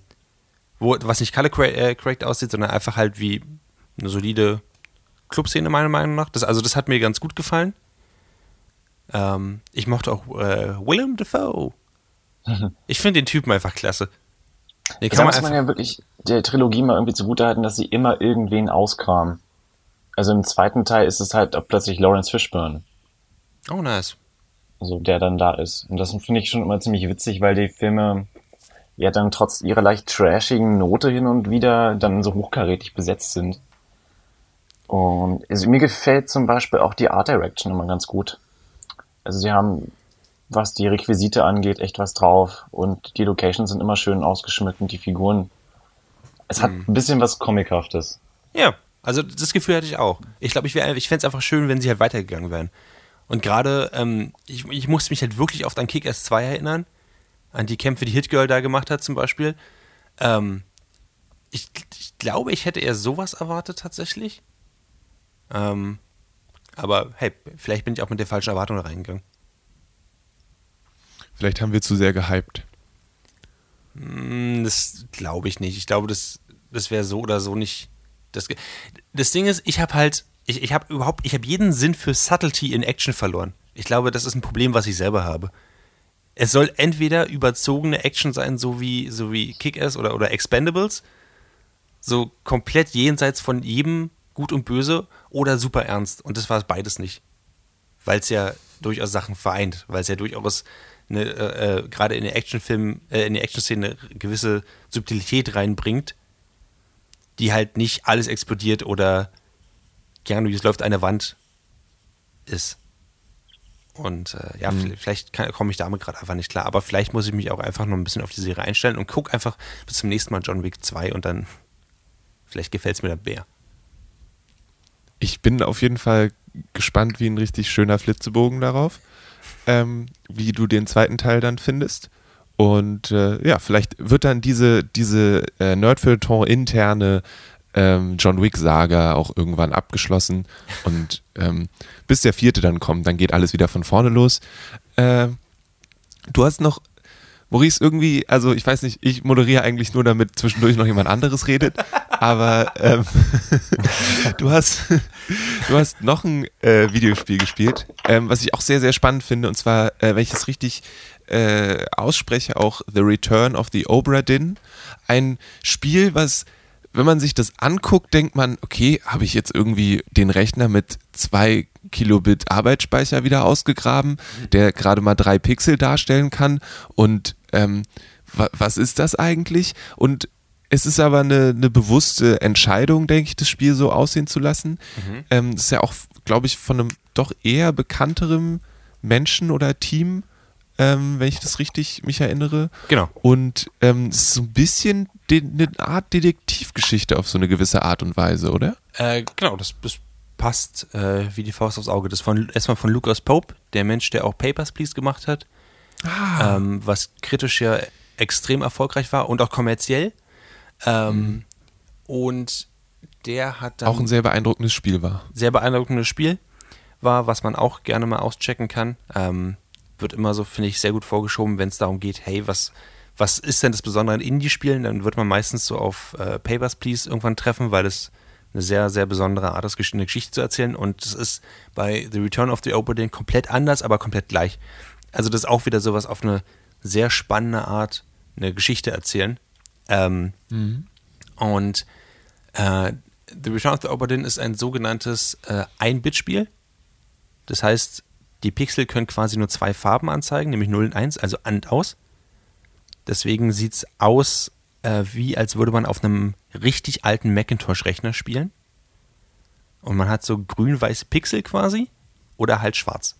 wo, was nicht color äh, correct aussieht, sondern einfach halt wie eine solide Clubszene meiner Meinung nach. Das, also das hat mir ganz gut gefallen. Ähm, ich mochte auch äh, Willem Dafoe. Ich finde den Typen einfach klasse. Kann da muss man ja wirklich der Trilogie mal irgendwie zugutehalten, dass sie immer irgendwen auskramen. Also im zweiten Teil ist es halt plötzlich Lawrence Fishburne. Oh, nice. Also der dann da ist. Und das finde ich schon immer ziemlich witzig, weil die Filme ja dann trotz ihrer leicht trashigen Note hin und wieder dann so hochkarätig besetzt sind. Und also mir gefällt zum Beispiel auch die Art Direction immer ganz gut. Also sie haben was die Requisite angeht, echt was drauf. Und die Locations sind immer schön ausgeschmückt und die Figuren. Es hat mhm. ein bisschen was Comichaftes. Ja, also das Gefühl hatte ich auch. Ich glaube, ich, ich fände es einfach schön, wenn sie halt weitergegangen wären. Und gerade, ähm, ich, ich musste mich halt wirklich oft an Kick-Ass 2 erinnern. An die Kämpfe, die Hitgirl da gemacht hat, zum Beispiel. Ähm, ich, ich, glaube, ich hätte eher sowas erwartet, tatsächlich. Ähm, aber hey, vielleicht bin ich auch mit der falschen Erwartung reingegangen. Vielleicht haben wir zu sehr gehypt. Hm, das glaube ich nicht. Ich glaube, das, das wäre so oder so nicht. Das, das Ding ist, ich habe halt, ich, ich habe überhaupt, ich habe jeden Sinn für Subtlety in Action verloren. Ich glaube, das ist ein Problem, was ich selber habe. Es soll entweder überzogene Action sein, so wie, so wie Kick-Ass oder, oder Expendables, so komplett jenseits von jedem Gut und Böse oder super ernst. Und das war beides nicht. Weil es ja durchaus Sachen vereint, weil es ja durchaus äh, äh, gerade in den Actionfilmen, äh, in die Action-Szene eine gewisse Subtilität reinbringt, die halt nicht alles explodiert oder Keanu Reeves läuft eine Wand ist. Und äh, ja, mhm. vielleicht komme ich damit gerade einfach nicht klar. Aber vielleicht muss ich mich auch einfach noch ein bisschen auf die Serie einstellen und gucke einfach bis zum nächsten Mal John Wick 2 und dann vielleicht gefällt es mir dann mehr. Ich bin auf jeden Fall gespannt wie ein richtig schöner Flitzebogen darauf ähm, wie du den zweiten Teil dann findest. Und äh, ja, vielleicht wird dann diese, diese äh, Nerdfilter-interne ähm, John Wick-Saga auch irgendwann abgeschlossen. Und ähm, bis der vierte dann kommt, dann geht alles wieder von vorne los. Äh, du hast noch Maurice, irgendwie, also ich weiß nicht, ich moderiere eigentlich nur, damit zwischendurch noch jemand anderes redet, aber ähm, du, hast, du hast noch ein äh, Videospiel gespielt, ähm, was ich auch sehr, sehr spannend finde, und zwar, äh, wenn ich es richtig äh, ausspreche, auch The Return of the Obra Dinn. Ein Spiel, was wenn man sich das anguckt, denkt man, okay, habe ich jetzt irgendwie den Rechner mit zwei Kilobit Arbeitsspeicher wieder ausgegraben, der gerade mal drei Pixel darstellen kann und ähm, wa was ist das eigentlich? Und es ist aber eine, eine bewusste Entscheidung, denke ich, das Spiel so aussehen zu lassen. Mhm. Ähm, das ist ja auch, glaube ich, von einem doch eher bekannterem Menschen oder Team ähm, wenn ich das richtig mich erinnere. Genau. Und ähm, es ist so ein bisschen eine Art Detektivgeschichte auf so eine gewisse Art und Weise, oder? Äh, genau, das, das passt äh, wie die Faust aufs Auge. Das von, erstmal von Lucas Pope, der Mensch, der auch Papers, Please gemacht hat. Ah. Ähm, was kritisch ja extrem erfolgreich war und auch kommerziell. Ähm, mhm. Und der hat dann. Auch ein sehr beeindruckendes Spiel war. Sehr beeindruckendes Spiel war, was man auch gerne mal auschecken kann. Ähm, wird immer so, finde ich, sehr gut vorgeschoben, wenn es darum geht, hey, was, was ist denn das Besondere an Indie-Spielen? Dann wird man meistens so auf äh, Papers, Please irgendwann treffen, weil es eine sehr, sehr besondere Art ist, eine Geschichte zu erzählen. Und es ist bei The Return of the Oberdin komplett anders, aber komplett gleich. Also das ist auch wieder sowas auf eine sehr spannende Art, eine Geschichte erzählen. Ähm, mhm. Und äh, The Return of the Oberdin ist ein sogenanntes äh, Ein-Bit-Spiel. Das heißt, die Pixel können quasi nur zwei Farben anzeigen, nämlich 0 und 1, also an und aus. Deswegen sieht es aus, äh, wie als würde man auf einem richtig alten Macintosh-Rechner spielen. Und man hat so grün-weiße Pixel quasi oder halt schwarz.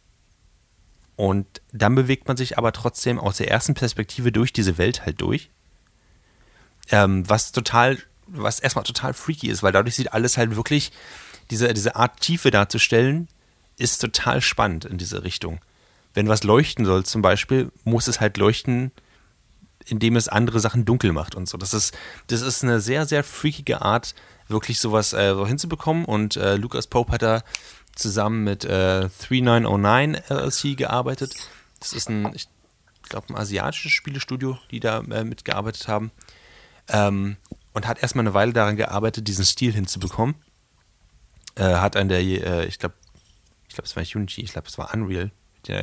Und dann bewegt man sich aber trotzdem aus der ersten Perspektive durch diese Welt halt durch. Ähm, was total, was erstmal total freaky ist, weil dadurch sieht alles halt wirklich, diese, diese Art Tiefe darzustellen, ist total spannend in diese Richtung. Wenn was leuchten soll zum Beispiel, muss es halt leuchten, indem es andere Sachen dunkel macht und so. Das ist, das ist eine sehr, sehr freakige Art, wirklich sowas äh, so hinzubekommen. Und äh, Lucas Pope hat da zusammen mit äh, 3909 LLC gearbeitet. Das ist ein, ich glaube, ein asiatisches Spielestudio, die da äh, mitgearbeitet haben. Ähm, und hat erstmal eine Weile daran gearbeitet, diesen Stil hinzubekommen. Äh, hat an der, äh, ich glaube, ich glaube, es war Unity, ich glaube, es war Unreal,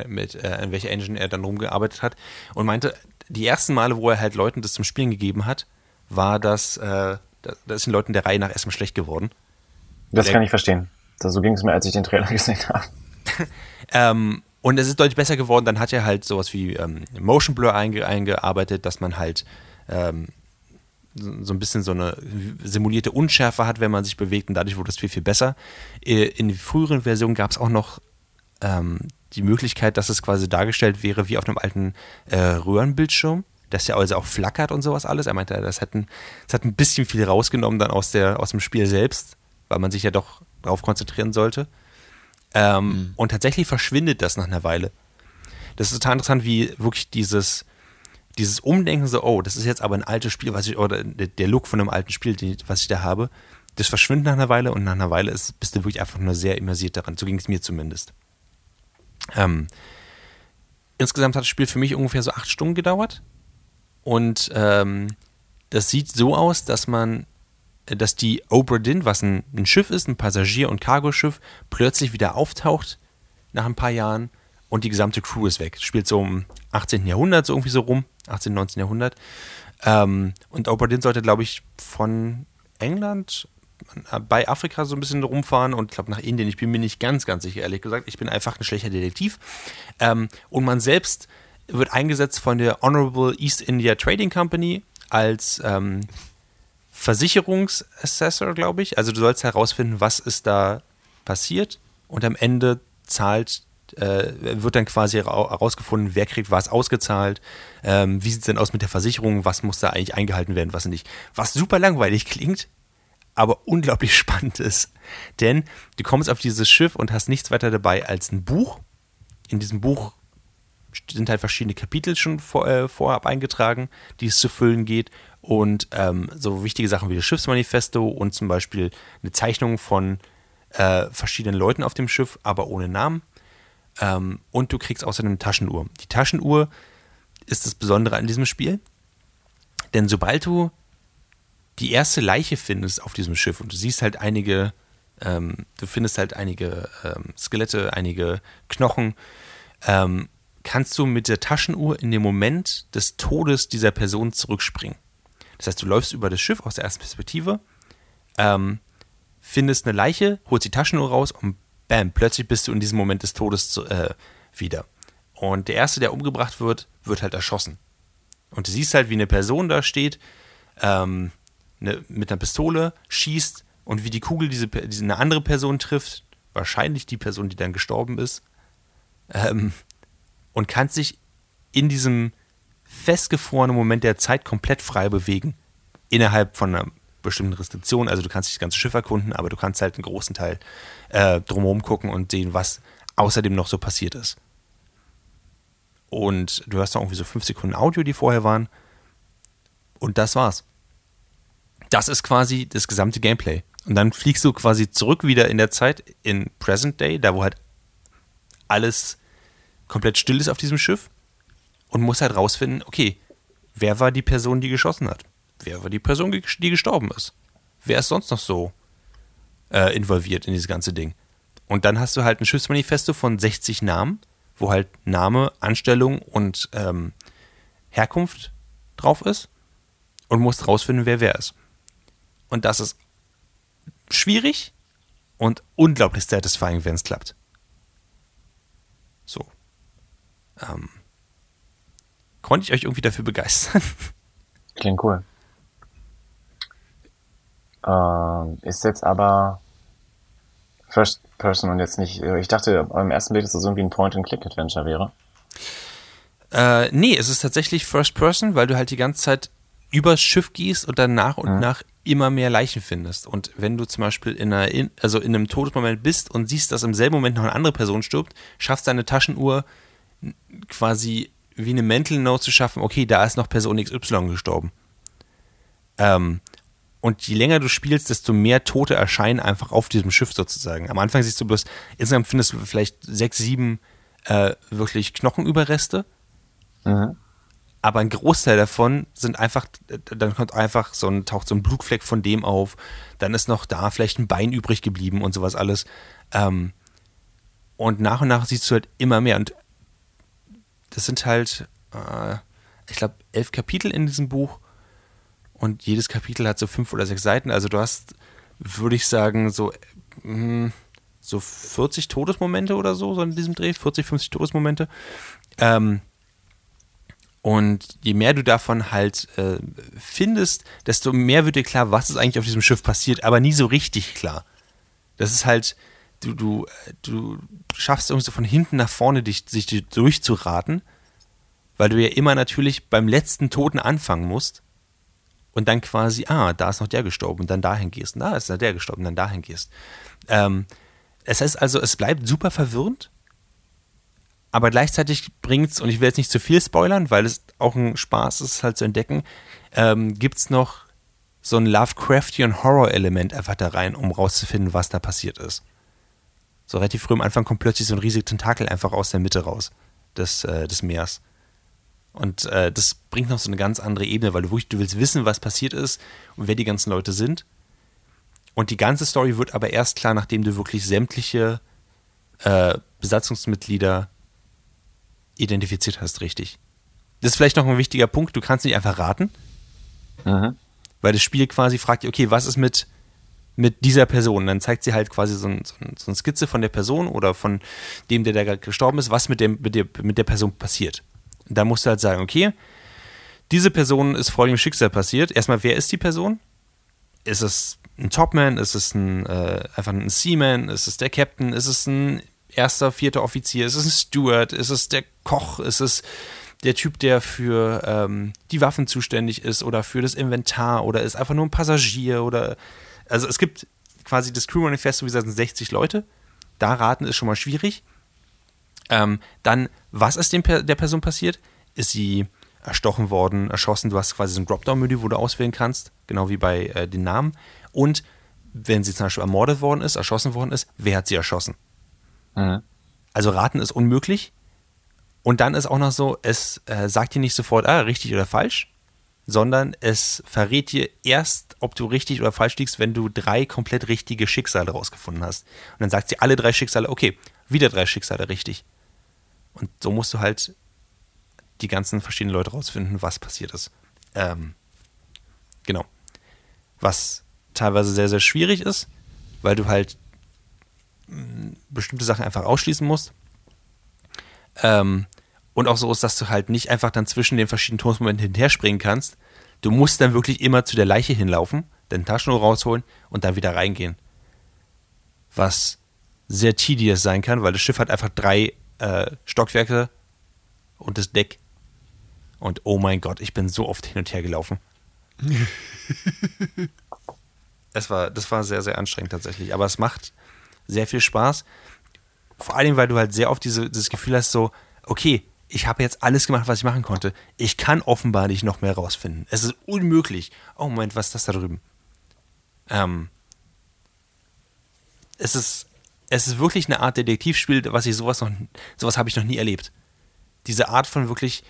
mit äh, an welcher Engine er dann rumgearbeitet hat. Und meinte, die ersten Male, wo er halt Leuten das zum Spielen gegeben hat, war das, äh, da, ist den Leuten der Reihe nach erstmal schlecht geworden. Das der, kann ich verstehen. so ging es mir, als ich den Trailer gesehen habe. ähm, und es ist deutlich besser geworden. Dann hat er halt sowas wie ähm, Motion Blur einge eingearbeitet, dass man halt ähm, so ein bisschen so eine simulierte Unschärfe hat, wenn man sich bewegt und dadurch wurde es viel, viel besser. In früheren Versionen gab es auch noch ähm, die Möglichkeit, dass es quasi dargestellt wäre wie auf einem alten äh, Röhrenbildschirm, dass der also auch flackert und sowas alles. Er meinte, das hat, ein, das hat ein bisschen viel rausgenommen dann aus, der, aus dem Spiel selbst, weil man sich ja doch darauf konzentrieren sollte. Ähm, mhm. Und tatsächlich verschwindet das nach einer Weile. Das ist total interessant, wie wirklich dieses, dieses Umdenken so, oh, das ist jetzt aber ein altes Spiel, was ich, oder der Look von einem alten Spiel, die, was ich da habe, das verschwindet nach einer Weile und nach einer Weile ist, bist du wirklich einfach nur sehr immersiert daran. So ging es mir zumindest. Ähm, insgesamt hat das Spiel für mich ungefähr so acht Stunden gedauert. Und ähm, das sieht so aus, dass man, dass die Oberdin, was ein, ein Schiff ist, ein Passagier- und Cargoschiff, plötzlich wieder auftaucht nach ein paar Jahren und die gesamte Crew ist weg. Spielt so im 18. Jahrhundert, so irgendwie so rum, 18., 19. Jahrhundert. Ähm, und Oberdin sollte, glaube ich, von England bei Afrika so ein bisschen rumfahren und ich glaube nach Indien. Ich bin mir nicht ganz, ganz sicher, ehrlich gesagt. Ich bin einfach ein schlechter Detektiv. Ähm, und man selbst wird eingesetzt von der Honorable East India Trading Company als ähm, Versicherungsassessor, glaube ich. Also du sollst herausfinden, was ist da passiert und am Ende zahlt äh, wird dann quasi herausgefunden, wer kriegt was ausgezahlt, ähm, wie sieht es denn aus mit der Versicherung, was muss da eigentlich eingehalten werden, was nicht. Was super langweilig klingt, aber unglaublich spannend ist. Denn du kommst auf dieses Schiff und hast nichts weiter dabei als ein Buch. In diesem Buch sind halt verschiedene Kapitel schon vor, äh, vorab eingetragen, die es zu füllen geht. Und ähm, so wichtige Sachen wie das Schiffsmanifesto und zum Beispiel eine Zeichnung von äh, verschiedenen Leuten auf dem Schiff, aber ohne Namen. Ähm, und du kriegst außerdem eine Taschenuhr. Die Taschenuhr ist das Besondere an diesem Spiel. Denn sobald du die erste Leiche findest auf diesem Schiff und du siehst halt einige, ähm, du findest halt einige ähm, Skelette, einige Knochen, ähm, kannst du mit der Taschenuhr in dem Moment des Todes dieser Person zurückspringen. Das heißt, du läufst über das Schiff aus der ersten Perspektive, ähm, findest eine Leiche, holst die Taschenuhr raus und bam, plötzlich bist du in diesem Moment des Todes zu, äh, wieder. Und der Erste, der umgebracht wird, wird halt erschossen. Und du siehst halt, wie eine Person da steht, ähm, eine, mit einer Pistole schießt und wie die Kugel diese, diese eine andere Person trifft, wahrscheinlich die Person, die dann gestorben ist, ähm, und kannst sich in diesem festgefrorenen Moment der Zeit komplett frei bewegen. Innerhalb von einer bestimmten Restriktion. Also du kannst nicht das ganze Schiff erkunden, aber du kannst halt einen großen Teil äh, drumherum gucken und sehen, was außerdem noch so passiert ist. Und du hörst noch irgendwie so fünf Sekunden Audio, die vorher waren. Und das war's das ist quasi das gesamte Gameplay. Und dann fliegst du quasi zurück wieder in der Zeit, in Present Day, da wo halt alles komplett still ist auf diesem Schiff und musst halt rausfinden, okay, wer war die Person, die geschossen hat? Wer war die Person, die gestorben ist? Wer ist sonst noch so äh, involviert in dieses ganze Ding? Und dann hast du halt ein Schiffsmanifesto von 60 Namen, wo halt Name, Anstellung und ähm, Herkunft drauf ist und musst rausfinden, wer wer ist. Und das ist schwierig und unglaublich satisfying, wenn es klappt. So. Ähm, konnte ich euch irgendwie dafür begeistern? Klingt cool. Ähm, ist jetzt aber First Person und jetzt nicht. Ich dachte beim ersten Blick, dass das irgendwie ein Point-and-Click-Adventure wäre. Äh, nee, es ist tatsächlich First Person, weil du halt die ganze Zeit übers Schiff gehst und dann nach und mhm. nach immer mehr Leichen findest. Und wenn du zum Beispiel in, einer, in, also in einem Todesmoment bist und siehst, dass im selben Moment noch eine andere Person stirbt, schaffst deine Taschenuhr quasi wie eine Mental Note zu schaffen, okay, da ist noch Person XY gestorben. Ähm, und je länger du spielst, desto mehr Tote erscheinen einfach auf diesem Schiff sozusagen. Am Anfang siehst du bloß, insgesamt findest du vielleicht sechs, sieben äh, wirklich Knochenüberreste. Mhm. Aber ein Großteil davon sind einfach, dann kommt einfach so ein, taucht so ein Blutfleck von dem auf, dann ist noch da vielleicht ein Bein übrig geblieben und sowas alles. Ähm, und nach und nach siehst du halt immer mehr. Und das sind halt, äh, ich glaube, elf Kapitel in diesem Buch. Und jedes Kapitel hat so fünf oder sechs Seiten. Also du hast, würde ich sagen, so, mh, hm, so 40 Todesmomente oder so, so in diesem Dreh, 40, 50 Todesmomente. Ähm, und je mehr du davon halt äh, findest, desto mehr wird dir klar, was ist eigentlich auf diesem Schiff passiert, aber nie so richtig klar. Das ist halt, du, du, du schaffst irgendwie so von hinten nach vorne dich, sich durchzuraten, weil du ja immer natürlich beim letzten Toten anfangen musst und dann quasi, ah, da ist noch der gestorben und dann dahin gehst, und da ist noch der gestorben und dann dahin gehst. Ähm, es heißt also, es bleibt super verwirrend, aber gleichzeitig bringt es, und ich will jetzt nicht zu viel spoilern, weil es auch ein Spaß ist, halt zu entdecken, ähm, gibt es noch so ein Lovecraftian Horror-Element einfach da rein, um rauszufinden, was da passiert ist. So relativ früh am Anfang kommt plötzlich so ein riesiger Tentakel einfach aus der Mitte raus des, äh, des Meers. Und äh, das bringt noch so eine ganz andere Ebene, weil du, du willst wissen, was passiert ist und wer die ganzen Leute sind. Und die ganze Story wird aber erst klar, nachdem du wirklich sämtliche äh, Besatzungsmitglieder identifiziert hast, richtig. Das ist vielleicht noch ein wichtiger Punkt, du kannst nicht einfach raten, mhm. weil das Spiel quasi fragt, okay, was ist mit, mit dieser Person? Dann zeigt sie halt quasi so, ein, so, eine Skizze von der Person oder von dem, der da gerade gestorben ist, was mit, dem, mit, der, mit der Person passiert. Da musst du halt sagen, okay, diese Person ist folgendes Schicksal passiert. Erstmal, wer ist die Person? Ist es ein Topman? Ist es ein, äh, einfach ein Seaman? Ist es der Captain? Ist es ein erster, vierter Offizier? Ist es ein Steward? Ist es der Koch? Ist es der Typ, der für ähm, die Waffen zuständig ist oder für das Inventar oder ist einfach nur ein Passagier oder also es gibt quasi das Crew Manifesto, wie gesagt, sind 60 Leute. Da raten ist schon mal schwierig. Ähm, dann, was ist dem, der Person passiert? Ist sie erstochen worden, erschossen? Du hast quasi so ein Dropdown-Menü, wo du auswählen kannst, genau wie bei äh, den Namen. Und wenn sie zum Beispiel ermordet worden ist, erschossen worden ist, wer hat sie erschossen? Mhm. Also raten ist unmöglich. Und dann ist auch noch so, es äh, sagt dir nicht sofort, ah, richtig oder falsch, sondern es verrät dir erst, ob du richtig oder falsch liegst, wenn du drei komplett richtige Schicksale rausgefunden hast. Und dann sagt sie alle drei Schicksale, okay, wieder drei Schicksale richtig. Und so musst du halt die ganzen verschiedenen Leute rausfinden, was passiert ist. Ähm, genau. Was teilweise sehr, sehr schwierig ist, weil du halt bestimmte Sachen einfach ausschließen musst. Ähm, und auch so ist, dass du halt nicht einfach dann zwischen den verschiedenen Tonsmomenten hinterher springen kannst. Du musst dann wirklich immer zu der Leiche hinlaufen, deine Taschenuhr rausholen und dann wieder reingehen. Was sehr tedious sein kann, weil das Schiff hat einfach drei äh, Stockwerke und das Deck. Und oh mein Gott, ich bin so oft hin und her gelaufen. es war, das war sehr, sehr anstrengend tatsächlich. Aber es macht sehr viel Spaß. Vor allem, weil du halt sehr oft diese, dieses Gefühl hast, so, okay, ich habe jetzt alles gemacht, was ich machen konnte. Ich kann offenbar nicht noch mehr rausfinden. Es ist unmöglich. Oh Moment, was ist das da drüben? Ähm, es ist, es ist wirklich eine Art Detektivspiel, was ich sowas noch, sowas habe ich noch nie erlebt. Diese Art von wirklich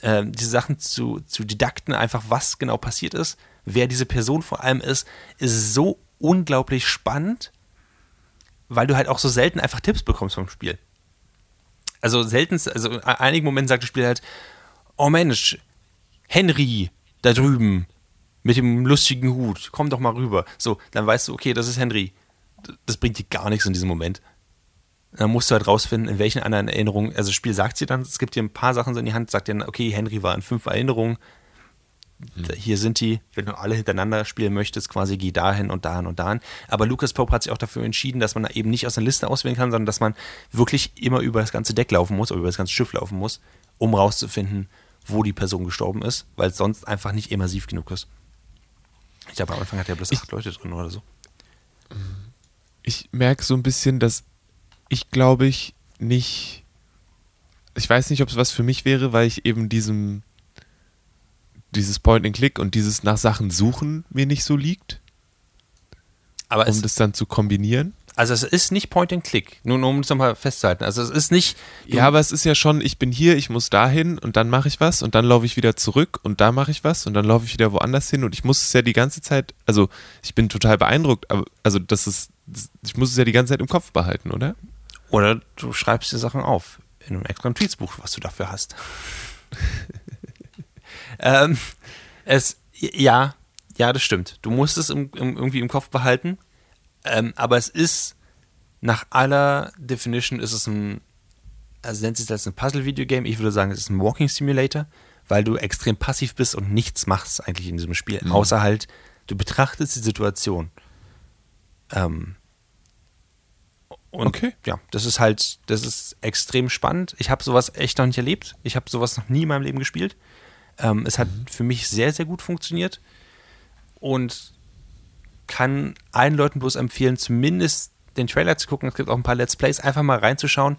äh, diese Sachen zu, zu didakten, einfach was genau passiert ist, wer diese Person vor allem ist, ist so unglaublich spannend, weil du halt auch so selten einfach Tipps bekommst vom Spiel. Also selten, also in einigen Momenten sagt das Spiel halt, oh Mensch, Henry da drüben mit dem lustigen Hut, komm doch mal rüber. So, dann weißt du, okay, das ist Henry. Das bringt dir gar nichts in diesem Moment. Dann musst du halt rausfinden, in welchen anderen Erinnerungen, also das Spiel sagt dir dann, es gibt dir ein paar Sachen so in die Hand, sagt dir, okay, Henry war in fünf Erinnerungen. Hier sind die, wenn du alle hintereinander spielen möchtest, quasi geh dahin und dahin und dahin. Aber Lucas Pope hat sich auch dafür entschieden, dass man eben nicht aus einer Liste auswählen kann, sondern dass man wirklich immer über das ganze Deck laufen muss, oder über das ganze Schiff laufen muss, um rauszufinden, wo die Person gestorben ist, weil es sonst einfach nicht immersiv genug ist. Ich glaube, am Anfang hat er bloß acht Leute drin oder so. Ich merke so ein bisschen, dass ich glaube ich nicht. Ich weiß nicht, ob es was für mich wäre, weil ich eben diesem dieses Point-and-Click und dieses nach Sachen suchen mir nicht so liegt. Aber um das dann zu kombinieren. Also es ist nicht Point and Click, nur um es nochmal festzuhalten. Also es ist nicht. Ja, aber es ist ja schon, ich bin hier, ich muss dahin und dann mache ich was und dann laufe ich wieder zurück und da mache ich was und dann laufe ich wieder woanders hin und ich muss es ja die ganze Zeit, also ich bin total beeindruckt, aber also das ist, ich muss es ja die ganze Zeit im Kopf behalten, oder? Oder du schreibst dir Sachen auf in einem extra Tweetsbuch, was du dafür hast. ähm, es, ja, ja, das stimmt. Du musst es im, im, irgendwie im Kopf behalten, ähm, aber es ist nach aller Definition ist es ein, also nennt sich das ein Puzzle-Video-Game. Ich würde sagen, es ist ein Walking Simulator, weil du extrem passiv bist und nichts machst eigentlich in diesem Spiel, mhm. außer halt, du betrachtest die Situation. Ähm, und okay. ja, das ist halt, das ist extrem spannend. Ich habe sowas echt noch nicht erlebt. Ich habe sowas noch nie in meinem Leben gespielt. Ähm, es hat mhm. für mich sehr, sehr gut funktioniert und kann allen Leuten bloß empfehlen, zumindest den Trailer zu gucken. Es gibt auch ein paar Let's Plays, einfach mal reinzuschauen.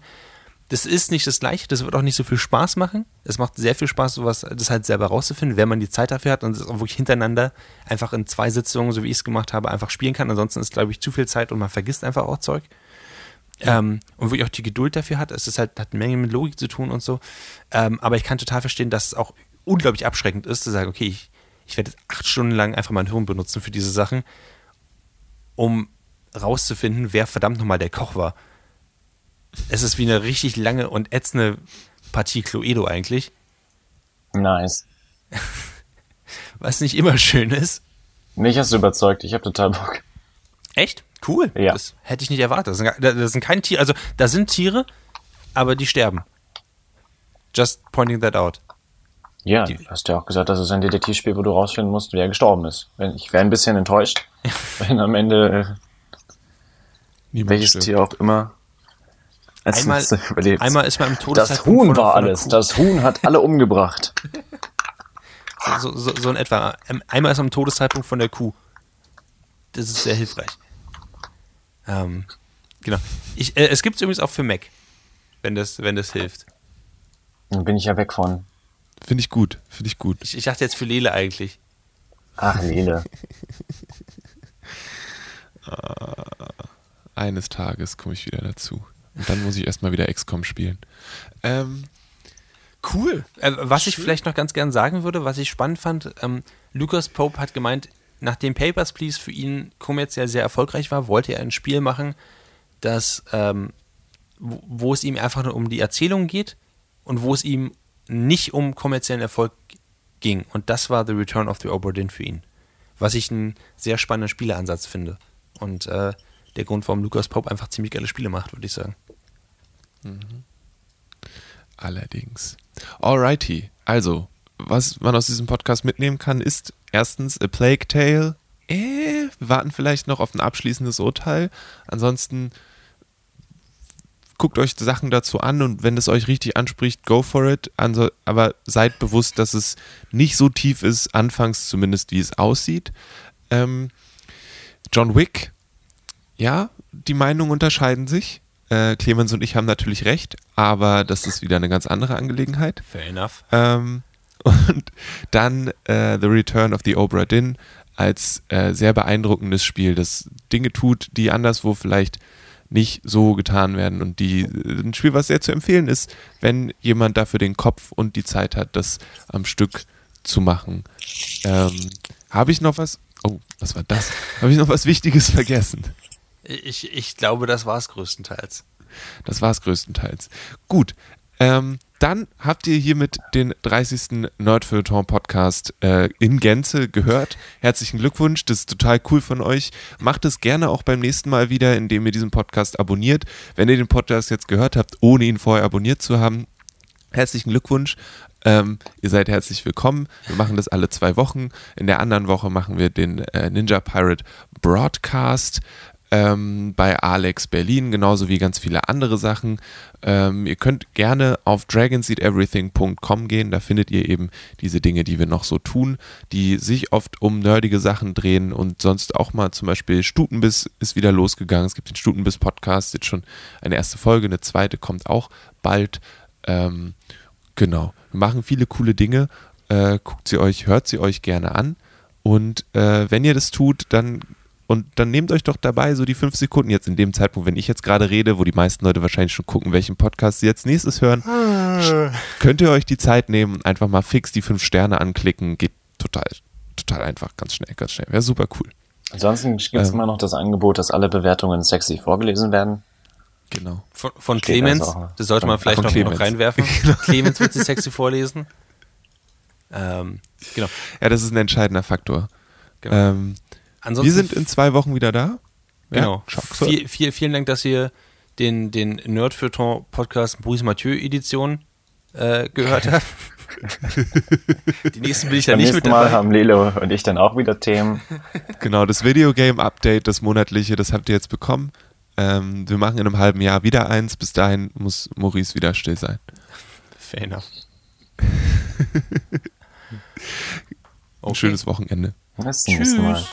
Das ist nicht das Gleiche, das wird auch nicht so viel Spaß machen. Es macht sehr viel Spaß, sowas, das halt selber rauszufinden, wenn man die Zeit dafür hat und es auch wirklich hintereinander einfach in zwei Sitzungen, so wie ich es gemacht habe, einfach spielen kann. Ansonsten ist, glaube ich, zu viel Zeit und man vergisst einfach auch Zeug. Ähm, und wirklich auch die Geduld dafür hat. Es ist halt, hat eine Menge mit Logik zu tun und so. Ähm, aber ich kann total verstehen, dass es auch unglaublich abschreckend ist, zu sagen, okay, ich, ich werde jetzt acht Stunden lang einfach mein Hirn benutzen für diese Sachen, um rauszufinden, wer verdammt nochmal der Koch war. Es ist wie eine richtig lange und ätzende Partie Cluedo eigentlich. Nice. Was nicht immer schön ist. Mich hast du überzeugt, ich habe total Bock. Echt? Cool. Ja. Das hätte ich nicht erwartet. Das sind, das sind keine Tiere, also da sind Tiere, aber die sterben. Just pointing that out. Ja, du hast ja auch gesagt, das ist ein Detektivspiel, wo du rausfinden musst, wer gestorben ist. Ich wäre ein bisschen enttäuscht, wenn am Ende äh, welches stirbt. Tier auch immer als einmal, überlebt. Einmal ist man im Todeszeitpunkt. Das Huhn war alles. Das Huhn hat alle umgebracht. so, so, so in etwa. Einmal ist man im Todeszeitpunkt von der Kuh. Das ist sehr hilfreich. Ähm, genau. Ich, äh, es gibt es übrigens auch für Mac, wenn das, wenn das hilft. Dann bin ich ja weg von. Finde ich gut, finde ich gut. Ich, ich, dachte jetzt für Lele eigentlich. Ach, Lele. uh, eines Tages komme ich wieder dazu. Und dann muss ich erstmal wieder XCOM spielen. Ähm, cool. Äh, was Schön. ich vielleicht noch ganz gern sagen würde, was ich spannend fand, ähm, Lucas Pope hat gemeint, nachdem Papers, Please für ihn kommerziell sehr erfolgreich war, wollte er ein Spiel machen, das, ähm, wo, wo es ihm einfach nur um die Erzählung geht und wo es ihm nicht um kommerziellen Erfolg ging. Und das war The Return of the Obra Dinn für ihn. Was ich einen sehr spannenden Spieleansatz finde. Und äh, der Grund, warum Lucas Pope einfach ziemlich geile Spiele macht, würde ich sagen. Mhm. Allerdings. Alrighty. Also, was man aus diesem Podcast mitnehmen kann, ist erstens A Plague Tale. Äh, wir warten vielleicht noch auf ein abschließendes Urteil. Ansonsten guckt euch Sachen dazu an und wenn es euch richtig anspricht, go for it. Also, aber seid bewusst, dass es nicht so tief ist, anfangs zumindest, wie es aussieht. Ähm, John Wick, ja, die Meinungen unterscheiden sich. Äh, Clemens und ich haben natürlich recht, aber das ist wieder eine ganz andere Angelegenheit. Fair enough. Ähm, und dann äh, The Return of the Obra Dinn. als äh, sehr beeindruckendes Spiel, das Dinge tut, die anderswo vielleicht nicht so getan werden und die ein Spiel, was sehr zu empfehlen ist, wenn jemand dafür den Kopf und die Zeit hat, das am Stück zu machen. Ähm, Habe ich noch was? Oh, was war das? Habe ich noch was Wichtiges vergessen? Ich, ich glaube, das war es größtenteils. Das war es größtenteils. Gut. Ähm, dann habt ihr hiermit den 30. Nerdfeuilleton Podcast äh, in Gänze gehört. Herzlichen Glückwunsch, das ist total cool von euch. Macht es gerne auch beim nächsten Mal wieder, indem ihr diesen Podcast abonniert. Wenn ihr den Podcast jetzt gehört habt, ohne ihn vorher abonniert zu haben, herzlichen Glückwunsch. Ähm, ihr seid herzlich willkommen. Wir machen das alle zwei Wochen. In der anderen Woche machen wir den äh, Ninja Pirate Broadcast ähm, bei Alex Berlin, genauso wie ganz viele andere Sachen. Ähm, ihr könnt gerne auf dragonseedeverything.com gehen, da findet ihr eben diese Dinge, die wir noch so tun, die sich oft um nerdige Sachen drehen und sonst auch mal zum Beispiel Stutenbiss ist wieder losgegangen. Es gibt den Stutenbiss-Podcast, jetzt schon eine erste Folge, eine zweite kommt auch bald. Ähm, genau, wir machen viele coole Dinge. Äh, guckt sie euch, hört sie euch gerne an. Und äh, wenn ihr das tut, dann und dann nehmt euch doch dabei so die fünf Sekunden jetzt in dem Zeitpunkt, wenn ich jetzt gerade rede, wo die meisten Leute wahrscheinlich schon gucken, welchen Podcast sie jetzt nächstes hören. könnt ihr euch die Zeit nehmen und einfach mal fix die fünf Sterne anklicken. Geht total, total einfach, ganz schnell, ganz schnell. Wäre super cool. Ansonsten gibt es ähm, immer noch das Angebot, dass alle Bewertungen sexy vorgelesen werden. Genau. Von, von Clemens, also das sollte man vielleicht noch, noch, reinwerfen. Genau. Clemens wird sie sexy vorlesen. Ähm, genau. Ja, das ist ein entscheidender Faktor. Genau. Ähm, Ansonsten wir sind in zwei Wochen wieder da. Genau. Ja, viel, viel, vielen Dank, dass ihr den, den Nerdfeuilleton Podcast Bruce Mathieu Edition äh, gehört habt. Die nächsten will ich ja nicht mit dabei. Mal haben Lilo und ich dann auch wieder Themen. Genau, das Videogame Update, das monatliche, das habt ihr jetzt bekommen. Ähm, wir machen in einem halben Jahr wieder eins. Bis dahin muss Maurice wieder still sein. Fair enough. Ein schönes Wochenende. Bis zum nächsten Mal.